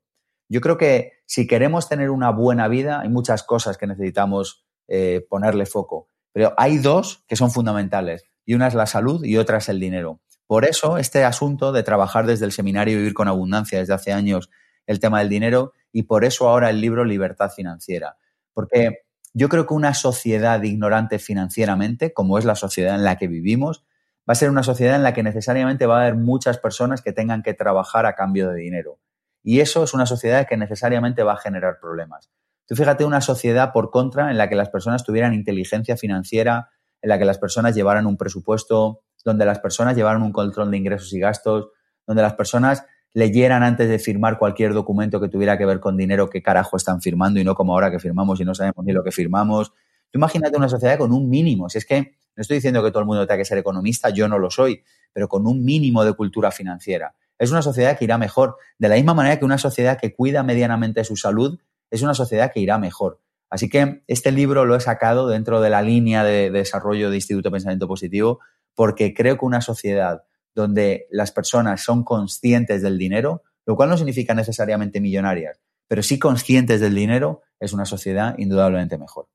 Yo creo que si queremos tener una buena vida, hay muchas cosas que necesitamos eh, ponerle foco. Pero hay dos que son fundamentales. Y una es la salud y otra es el dinero. Por eso, este asunto de trabajar desde el seminario Vivir con Abundancia desde hace años el tema del dinero y por eso ahora el libro Libertad Financiera. Porque yo creo que una sociedad ignorante financieramente, como es la sociedad en la que vivimos, va a ser una sociedad en la que necesariamente va a haber muchas personas que tengan que trabajar a cambio de dinero. Y eso es una sociedad que necesariamente va a generar problemas. Tú fíjate una sociedad por contra en la que las personas tuvieran inteligencia financiera, en la que las personas llevaran un presupuesto donde las personas llevaran un control de ingresos y gastos, donde las personas leyeran antes de firmar cualquier documento que tuviera que ver con dinero qué carajo están firmando y no como ahora que firmamos y no sabemos ni lo que firmamos. Tú imagínate una sociedad con un mínimo, si es que no estoy diciendo que todo el mundo tenga que ser economista, yo no lo soy, pero con un mínimo de cultura financiera. Es una sociedad que irá mejor. De la misma manera que una sociedad que cuida medianamente su salud es una sociedad que irá mejor. Así que este libro lo he sacado dentro de la línea de, desarrollo de Instituto Pensamiento Positivo porque creo que una sociedad donde las personas son conscientes del dinero, lo cual no significa necesariamente millonarias, pero sí conscientes del dinero, es una sociedad indudablemente mejor.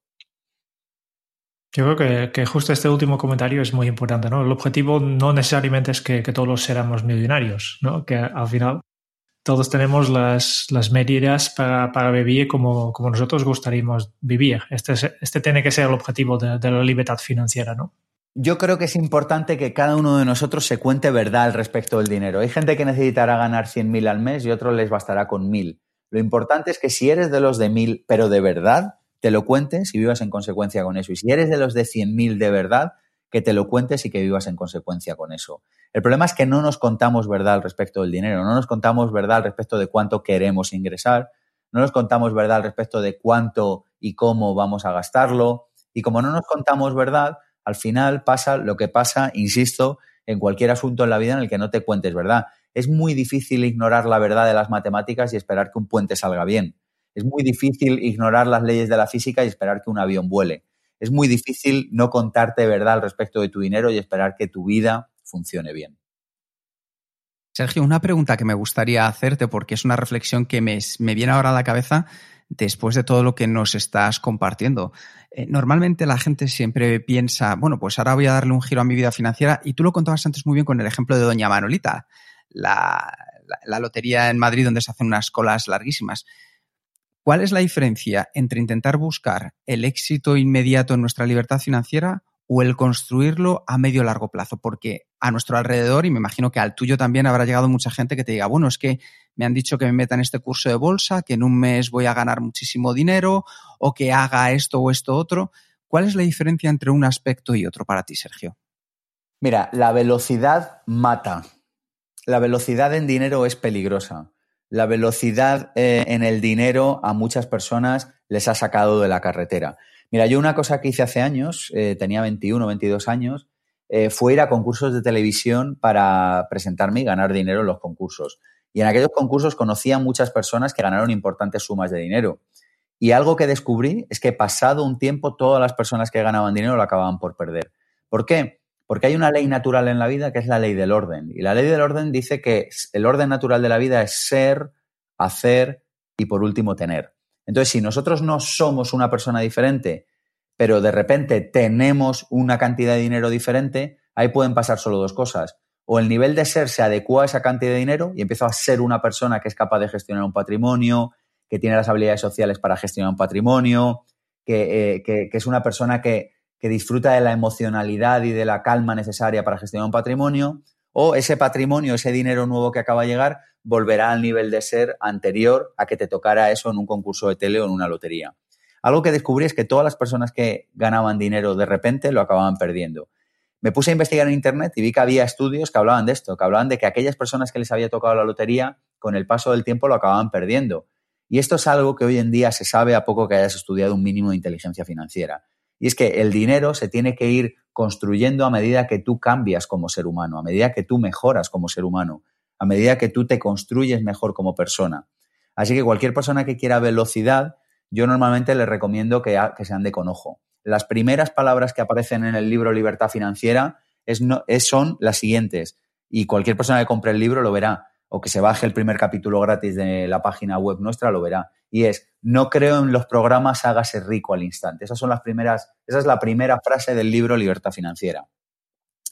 Yo creo que, justo este último comentario es muy importante, ¿no? El objetivo no necesariamente es que, todos seamos millonarios, ¿no? Que al final todos tenemos las, medidas para, vivir como, como, nosotros gustaríamos vivir. Este, este tiene que ser el objetivo de, la libertad financiera, ¿no? Yo creo que es importante que cada uno de nosotros se cuente verdad al respecto del dinero. Hay gente que necesitará ganar 100.000 al mes y otros les bastará con 1.000. Lo importante es que si eres de los de 1.000, pero de verdad, te lo cuentes y vivas en consecuencia con eso. Y si eres de los de 100.000 de verdad, que te lo cuentes y que vivas en consecuencia con eso. El problema es que no nos contamos verdad al respecto del dinero, no nos contamos verdad al respecto de cuánto queremos ingresar, no nos contamos verdad al respecto de cuánto y cómo vamos a gastarlo. Y como no nos contamos verdad, al final pasa lo que pasa, insisto, en cualquier asunto en la vida en el que no te cuentes verdad. Es muy difícil ignorar la verdad de las matemáticas y esperar que un puente salga bien. Es muy difícil ignorar las leyes de la física y esperar que un avión vuele. Es muy difícil no contarte verdad al respecto de tu dinero y esperar que tu vida funcione bien. Sergio, una pregunta que me gustaría hacerte porque es una reflexión que me, viene ahora a la cabeza después de todo lo que nos estás compartiendo. Eh, normalmente la gente siempre piensa, bueno, pues ahora voy a darle un giro a mi vida financiera y tú lo contabas antes muy bien con el ejemplo de Doña Manolita, la lotería en Madrid donde se hacen unas colas larguísimas. ¿Cuál es la diferencia entre intentar buscar el éxito inmediato en nuestra libertad financiera o el construirlo a medio largo plazo, porque a nuestro alrededor, y me imagino que al tuyo también habrá llegado mucha gente que te diga, bueno, es que me han dicho que me meta en este curso de bolsa, que en un mes voy a ganar muchísimo dinero, o que haga esto o esto otro. ¿Cuál es la diferencia entre un aspecto y otro para ti, Sergio? Mira, la velocidad mata. La velocidad en dinero es peligrosa. La velocidad eh, en el dinero a muchas personas les ha sacado de la carretera. Mira, yo una cosa que hice hace años, eh, tenía 21, 22 años, eh, fue ir a concursos de televisión para presentarme y ganar dinero en los concursos. Y en aquellos concursos conocí a muchas personas que ganaron importantes sumas de dinero. Y algo que descubrí es que pasado un tiempo todas las personas que ganaban dinero lo acababan por perder. ¿Por qué? Porque hay una ley natural en la vida que es la ley del orden. Y la ley del orden dice que el orden natural de la vida es ser, hacer y por último tener. Entonces, si nosotros no somos una persona diferente, pero de repente tenemos una cantidad de dinero diferente, ahí pueden pasar solo dos cosas. O el nivel de ser se adecua a esa cantidad de dinero y empiezo a ser una persona que es capaz de gestionar un patrimonio, que tiene las habilidades sociales para gestionar un patrimonio, que, eh, es una persona que, que disfruta de la emocionalidad y de la calma necesaria para gestionar un patrimonio, o ese patrimonio, ese dinero nuevo que acaba de llegar, volverá al nivel de ser anterior a que te tocara eso en un concurso de tele o en una lotería. Algo que descubrí es que todas las personas que ganaban dinero de repente lo acababan perdiendo. Me puse a investigar en Internet y vi que había estudios que hablaban de esto, que hablaban de que aquellas personas que les había tocado la lotería, con el paso del tiempo lo acababan perdiendo. Y esto es algo que hoy en día se sabe a poco que hayas estudiado un mínimo de inteligencia financiera. Y es que el dinero se tiene que ir construyendo a medida que tú cambias como ser humano, a medida que tú mejoras como ser humano, a medida que tú te construyes mejor como persona. Así que cualquier persona que quiera velocidad, yo normalmente le recomiendo que, sean de conojo. Las primeras palabras que aparecen en el libro Libertad Financiera son las siguientes, y cualquier persona que compre el libro lo verá, o que se baje el primer capítulo gratis de la página web nuestra lo verá. Y es, no creo en los programas, hágase rico al instante. Esas son las primeras, esa es la primera frase del libro Libertad Financiera.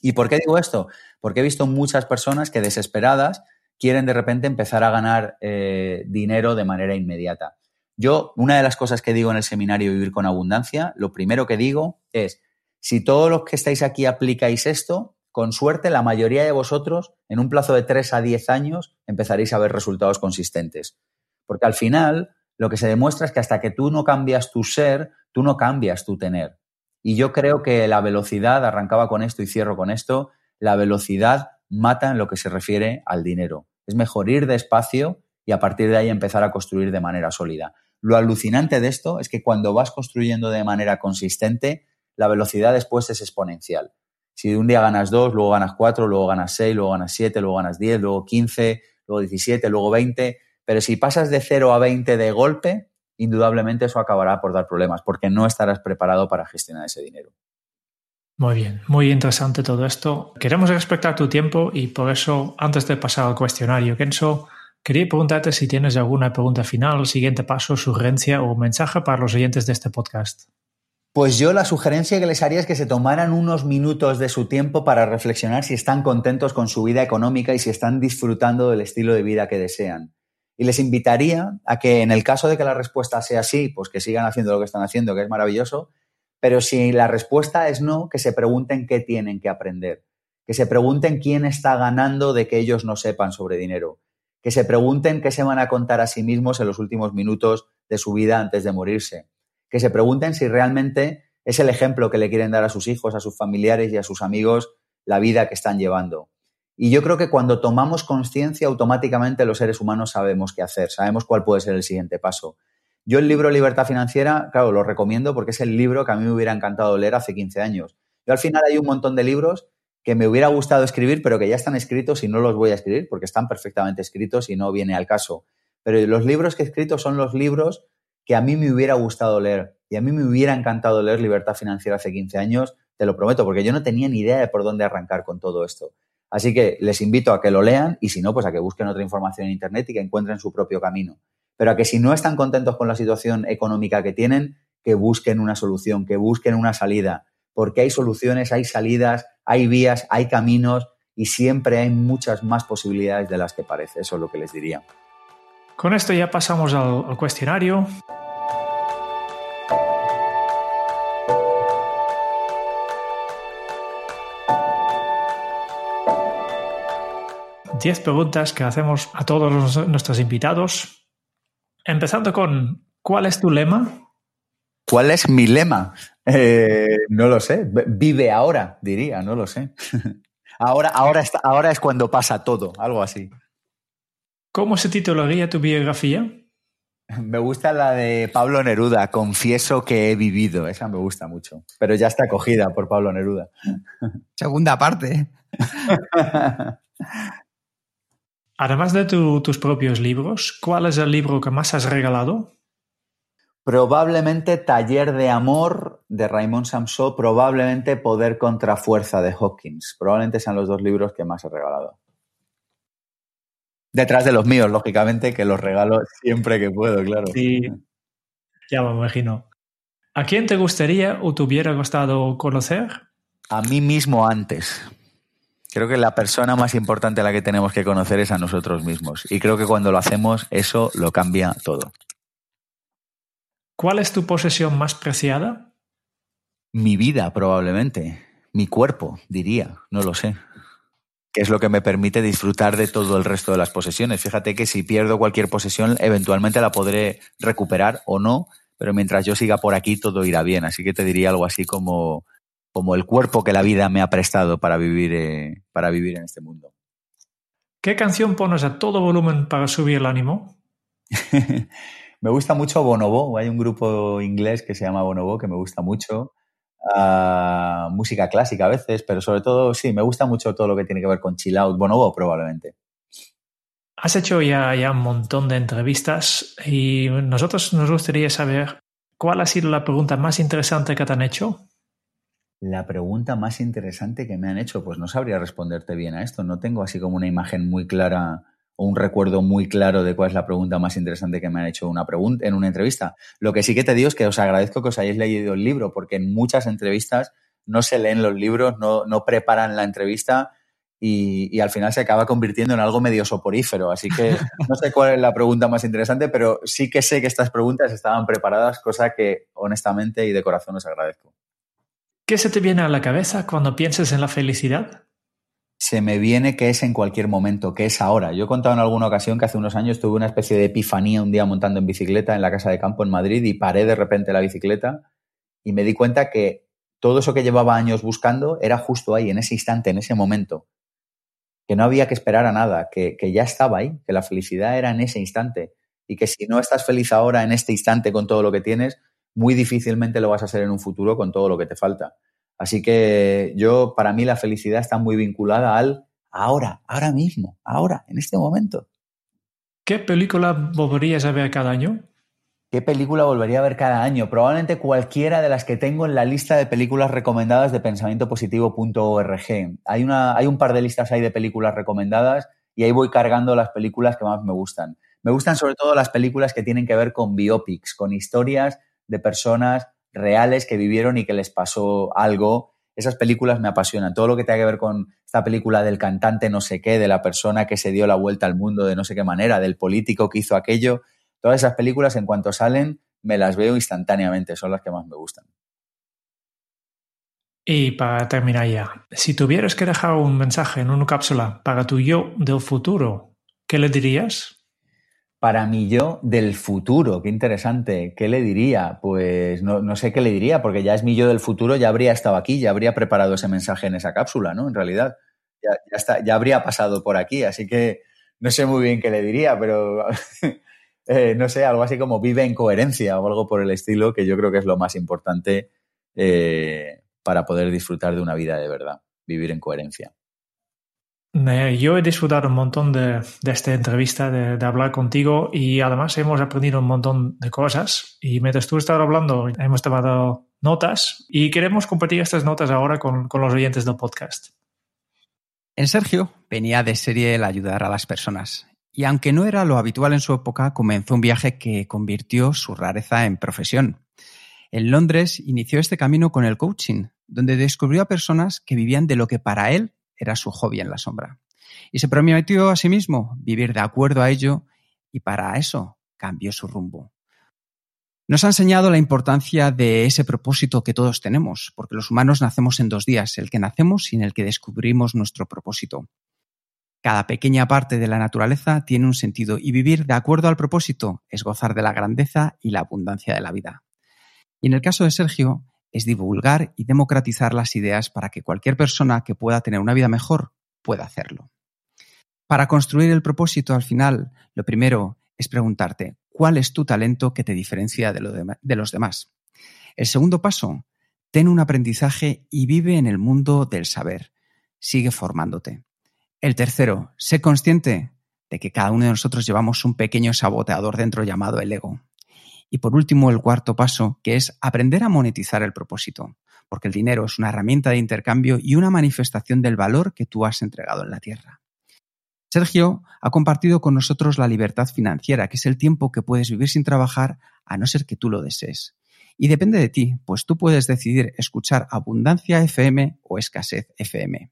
¿Y por qué digo esto? Porque he visto muchas personas que desesperadas quieren de repente empezar a ganar eh, dinero de manera inmediata. Yo, una de las cosas que digo en el seminario Vivir con Abundancia, lo primero que digo es, si todos los que estáis aquí aplicáis esto, con suerte la mayoría de vosotros en un plazo de 3 a 10 años empezaréis a ver resultados consistentes. Porque al final lo que se demuestra es que hasta que tú no cambias tu ser, tú no cambias tu tener. Y yo creo que la velocidad, arrancaba con esto y cierro con esto, la velocidad mata en lo que se refiere al dinero. Es mejor ir despacio y a partir de ahí empezar a construir de manera sólida. Lo alucinante de esto es que cuando vas construyendo de manera consistente, la velocidad después es exponencial. Si un día ganas dos, luego ganas cuatro, luego ganas seis, luego ganas siete, luego ganas diez, luego quince, luego diecisiete, luego veinte, pero si pasas de 0 a 20 de golpe, indudablemente eso acabará por dar problemas, porque no estarás preparado para gestionar ese dinero. Muy bien, muy interesante todo esto. Queremos respetar tu tiempo y por eso, antes de pasar al cuestionario, Kenzo, quería preguntarte si tienes alguna pregunta final, siguiente paso, sugerencia o mensaje para los oyentes de este podcast. Pues yo la sugerencia que les haría es que se tomaran unos minutos de su tiempo para reflexionar si están contentos con su vida económica y si están disfrutando del estilo de vida que desean. Y les invitaría a que en el caso de que la respuesta sea sí, pues que sigan haciendo lo que están haciendo, que es maravilloso, pero si la respuesta es no, que se pregunten qué tienen que aprender, que se pregunten quién está ganando de que ellos no sepan sobre dinero, que se pregunten qué se van a contar a sí mismos en los últimos minutos de su vida antes de morirse, que se pregunten si realmente es el ejemplo que le quieren dar a sus hijos, a sus familiares y a sus amigos la vida que están llevando. Y yo creo que cuando tomamos conciencia, automáticamente los seres humanos sabemos qué hacer, sabemos cuál puede ser el siguiente paso. Yo el libro Libertad Financiera, claro, lo recomiendo porque es el libro que a mí me hubiera encantado leer hace 15 años. Yo al final hay un montón de libros que me hubiera gustado escribir, pero que ya están escritos y no los voy a escribir porque están perfectamente escritos y no viene al caso. Pero los libros que he escrito son los libros que a mí me hubiera gustado leer. Y a mí me hubiera encantado leer Libertad Financiera hace 15 años, te lo prometo, porque yo no tenía ni idea de por dónde arrancar con todo esto. Así que les invito a que lo lean y si no, pues a que busquen otra información en Internet y que encuentren su propio camino. Pero a que si no están contentos con la situación económica que tienen, que busquen una solución, que busquen una salida, porque hay soluciones, hay salidas, hay vías, hay caminos y siempre hay muchas más posibilidades de las que parece. Eso es lo que les diría. Con esto ya pasamos al, cuestionario. Diez preguntas que hacemos a todos nuestros invitados. Empezando con, ¿cuál es tu lema? ¿Cuál es mi lema? Eh, no lo sé. Vive ahora, diría, no lo sé. ahora, ahora, está, ahora es cuando pasa todo, algo así. ¿Cómo se titularía tu biografía? Me gusta la de Pablo Neruda, Confieso que he vivido. Esa me gusta mucho. Pero ya está acogida por Pablo Neruda. Segunda parte. Además de tus propios libros, ¿cuál es el libro que más has regalado? Probablemente Taller de Amor de Raymond Samson, probablemente Poder contra Fuerza de Hawkins. Probablemente sean los dos libros que más he regalado. Detrás de los míos, lógicamente, que los regalo siempre que puedo, claro. Sí, ya me imagino. ¿A quién te gustaría o te hubiera gustado conocer? A mí mismo antes. Creo que la persona más importante a la que tenemos que conocer es a nosotros mismos. Y creo que cuando lo hacemos, eso lo cambia todo. ¿Cuál es tu posesión más preciada? Mi vida, probablemente. Mi cuerpo, diría. No lo sé. Que es lo que me permite disfrutar de todo el resto de las posesiones. Fíjate que si pierdo cualquier posesión, eventualmente la podré recuperar o no, pero mientras yo siga por aquí, todo irá bien. Así que te diría algo así como, como el cuerpo que la vida me ha prestado para vivir, eh, para vivir en este mundo. ¿Qué canción pones a todo volumen para subir el ánimo? Me gusta mucho Bonobo. Hay un grupo inglés que se llama Bonobo que me gusta mucho. Uh, música clásica a veces, pero sobre todo, sí, me gusta mucho todo lo que tiene que ver con chill out. Bonobo, probablemente. Has hecho ya, ya un montón de entrevistas y nosotros nos gustaría saber cuál ha sido la pregunta más interesante que te han hecho. La pregunta más interesante que me han hecho, pues no sabría responderte bien a esto. No tengo así como una imagen muy clara o un recuerdo muy claro de cuál es la pregunta más interesante que me han hecho una pregunta, en una entrevista. Lo que sí que te digo es que os agradezco que os hayáis leído el libro, porque en muchas entrevistas no se leen los libros, no, no preparan la entrevista y, y, al final se acaba convirtiendo en algo medio soporífero. Así que no sé cuál es la pregunta más interesante, pero sí que sé que estas preguntas estaban preparadas, cosa que honestamente y de corazón os agradezco. ¿Qué se te viene a la cabeza cuando piensas en la felicidad? se me viene que es en cualquier momento, que es ahora. Yo he contado en alguna ocasión que hace unos años tuve una especie de epifanía un día montando en bicicleta en la casa de campo en Madrid y paré de repente la bicicleta y me di cuenta que todo eso que llevaba años buscando era justo ahí, en ese instante, en ese momento. Que no había que esperar a nada, que, que ya estaba ahí, que la felicidad era en ese instante y que si no estás feliz ahora, en este instante, con todo lo que tienes, muy difícilmente lo vas a ser en un futuro con todo lo que te falta. Así que yo, para mí, la felicidad está muy vinculada al ahora, ahora mismo, ahora, en este momento. ¿Qué película volverías a ver cada año? ¿Qué película volvería a ver cada año? Probablemente cualquiera de las que tengo en la lista de películas recomendadas de pensamientopositivo.org. Hay, una, hay un par de listas ahí de películas recomendadas y ahí voy cargando las películas que más me gustan. Me gustan sobre todo las películas que tienen que ver con biopics, con historias de personas reales que vivieron y que les pasó algo. Esas películas me apasionan. Todo lo que tenga que ver con esta película del cantante no sé qué, de la persona que se dio la vuelta al mundo de no sé qué manera, del político que hizo aquello. Todas esas películas, en cuanto salen, me las veo instantáneamente. Son las que más me gustan. Y para terminar ya, si tuvieras que dejar un mensaje en una cápsula para tu yo del futuro, ¿qué le dirías? Para mi yo del futuro, qué interesante. ¿Qué le diría? Pues no, no, sé qué le diría, porque ya es mi yo del futuro, ya habría estado aquí, ya habría preparado ese mensaje en esa cápsula, ¿no? En realidad, ya, ya, está, ya habría pasado por aquí, así que no sé muy bien qué le diría, pero eh, no sé, algo así como vive en coherencia o algo por el estilo, que yo creo que es lo más importante eh, para poder disfrutar de una vida de verdad, vivir en coherencia. Yo he disfrutado un montón de, esta entrevista, de, hablar contigo y además hemos aprendido un montón de cosas y mientras tú estabas hablando hemos tomado notas y queremos compartir estas notas ahora con, con los oyentes del podcast. En Sergio venía de serie el ayudar a las personas y aunque no era lo habitual en su época, comenzó un viaje que convirtió su rareza en profesión. En Londres inició este camino con el coaching, donde descubrió a personas que vivían de lo que para él era su hobby en la sombra. Y se prometió a sí mismo vivir de acuerdo a ello y para eso cambió su rumbo. Nos ha enseñado la importancia de ese propósito que todos tenemos, porque los humanos nacemos en dos días, el que nacemos y en el que descubrimos nuestro propósito. Cada pequeña parte de la naturaleza tiene un sentido y vivir de acuerdo al propósito es gozar de la grandeza y la abundancia de la vida. Y en el caso de Sergio, es divulgar y democratizar las ideas para que cualquier persona que pueda tener una vida mejor pueda hacerlo. Para construir el propósito, al final, lo primero es preguntarte cuál es tu talento que te diferencia de, lo de, de los demás. El segundo paso, ten un aprendizaje y vive en el mundo del saber. Sigue formándote. El tercero, sé consciente de que cada uno de nosotros llevamos un pequeño saboteador dentro llamado el ego. Y por último, el cuarto paso, que es aprender a monetizar el propósito, porque el dinero es una herramienta de intercambio y una manifestación del valor que tú has entregado en la tierra. Sergio ha compartido con nosotros la libertad financiera, que es el tiempo que puedes vivir sin trabajar a no ser que tú lo desees. Y depende de ti, pues tú puedes decidir escuchar abundancia FM o escasez FM.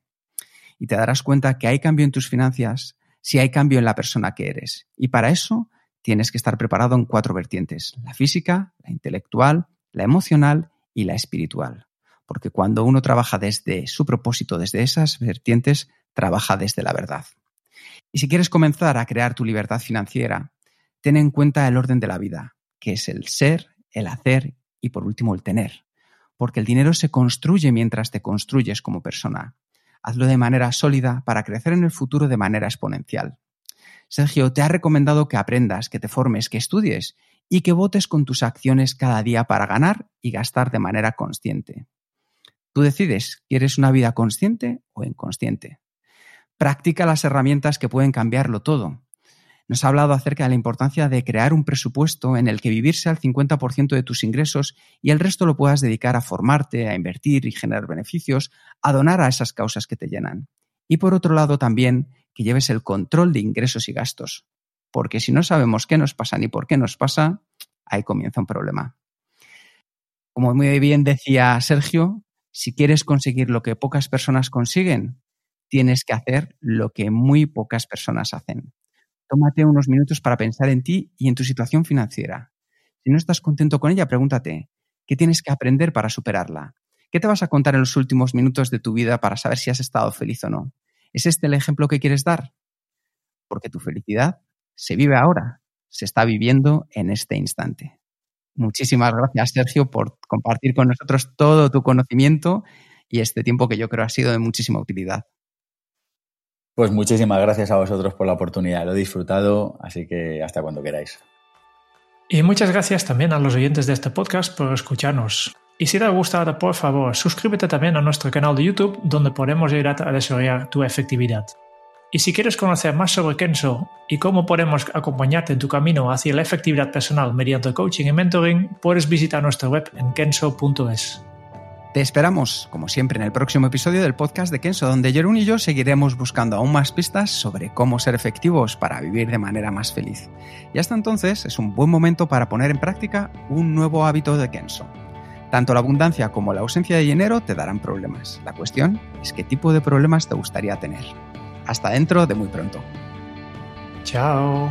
Y te darás cuenta que hay cambio en tus finanzas si hay cambio en la persona que eres. Y para eso tienes que estar preparado en cuatro vertientes, la física, la intelectual, la emocional y la espiritual. Porque cuando uno trabaja desde su propósito, desde esas vertientes, trabaja desde la verdad. Y si quieres comenzar a crear tu libertad financiera, ten en cuenta el orden de la vida, que es el ser, el hacer y por último el tener. Porque el dinero se construye mientras te construyes como persona. Hazlo de manera sólida para crecer en el futuro de manera exponencial. Sergio te ha recomendado que aprendas, que te formes, que estudies y que votes con tus acciones cada día para ganar y gastar de manera consciente. Tú decides, ¿quieres una vida consciente o inconsciente? Practica las herramientas que pueden cambiarlo todo. Nos ha hablado acerca de la importancia de crear un presupuesto en el que vivirse al 50% de tus ingresos y el resto lo puedas dedicar a formarte, a invertir y generar beneficios, a donar a esas causas que te llenan. Y por otro lado también que lleves el control de ingresos y gastos. Porque si no sabemos qué nos pasa ni por qué nos pasa, ahí comienza un problema. Como muy bien decía Sergio, si quieres conseguir lo que pocas personas consiguen, tienes que hacer lo que muy pocas personas hacen. Tómate unos minutos para pensar en ti y en tu situación financiera. Si no estás contento con ella, pregúntate, ¿qué tienes que aprender para superarla? ¿Qué te vas a contar en los últimos minutos de tu vida para saber si has estado feliz o no? ¿Es este el ejemplo que quieres dar? Porque tu felicidad se vive ahora, se está viviendo en este instante. Muchísimas gracias, Sergio, por compartir con nosotros todo tu conocimiento y este tiempo que yo creo ha sido de muchísima utilidad. Pues muchísimas gracias a vosotros por la oportunidad. Lo he disfrutado, así que hasta cuando queráis. Y muchas gracias también a los oyentes de este podcast por escucharnos. Y si te ha gustado, por favor, suscríbete también a nuestro canal de YouTube, donde podemos ayudar a desarrollar tu efectividad. Y si quieres conocer más sobre Kenso y cómo podemos acompañarte en tu camino hacia la efectividad personal mediante coaching y mentoring, puedes visitar nuestra web en kenso.es. Te esperamos, como siempre, en el próximo episodio del podcast de Kenso, donde Jerún y yo seguiremos buscando aún más pistas sobre cómo ser efectivos para vivir de manera más feliz. Y hasta entonces es un buen momento para poner en práctica un nuevo hábito de Kenso. Tanto la abundancia como la ausencia de dinero te darán problemas. La cuestión es qué tipo de problemas te gustaría tener. Hasta dentro de muy pronto. Chao.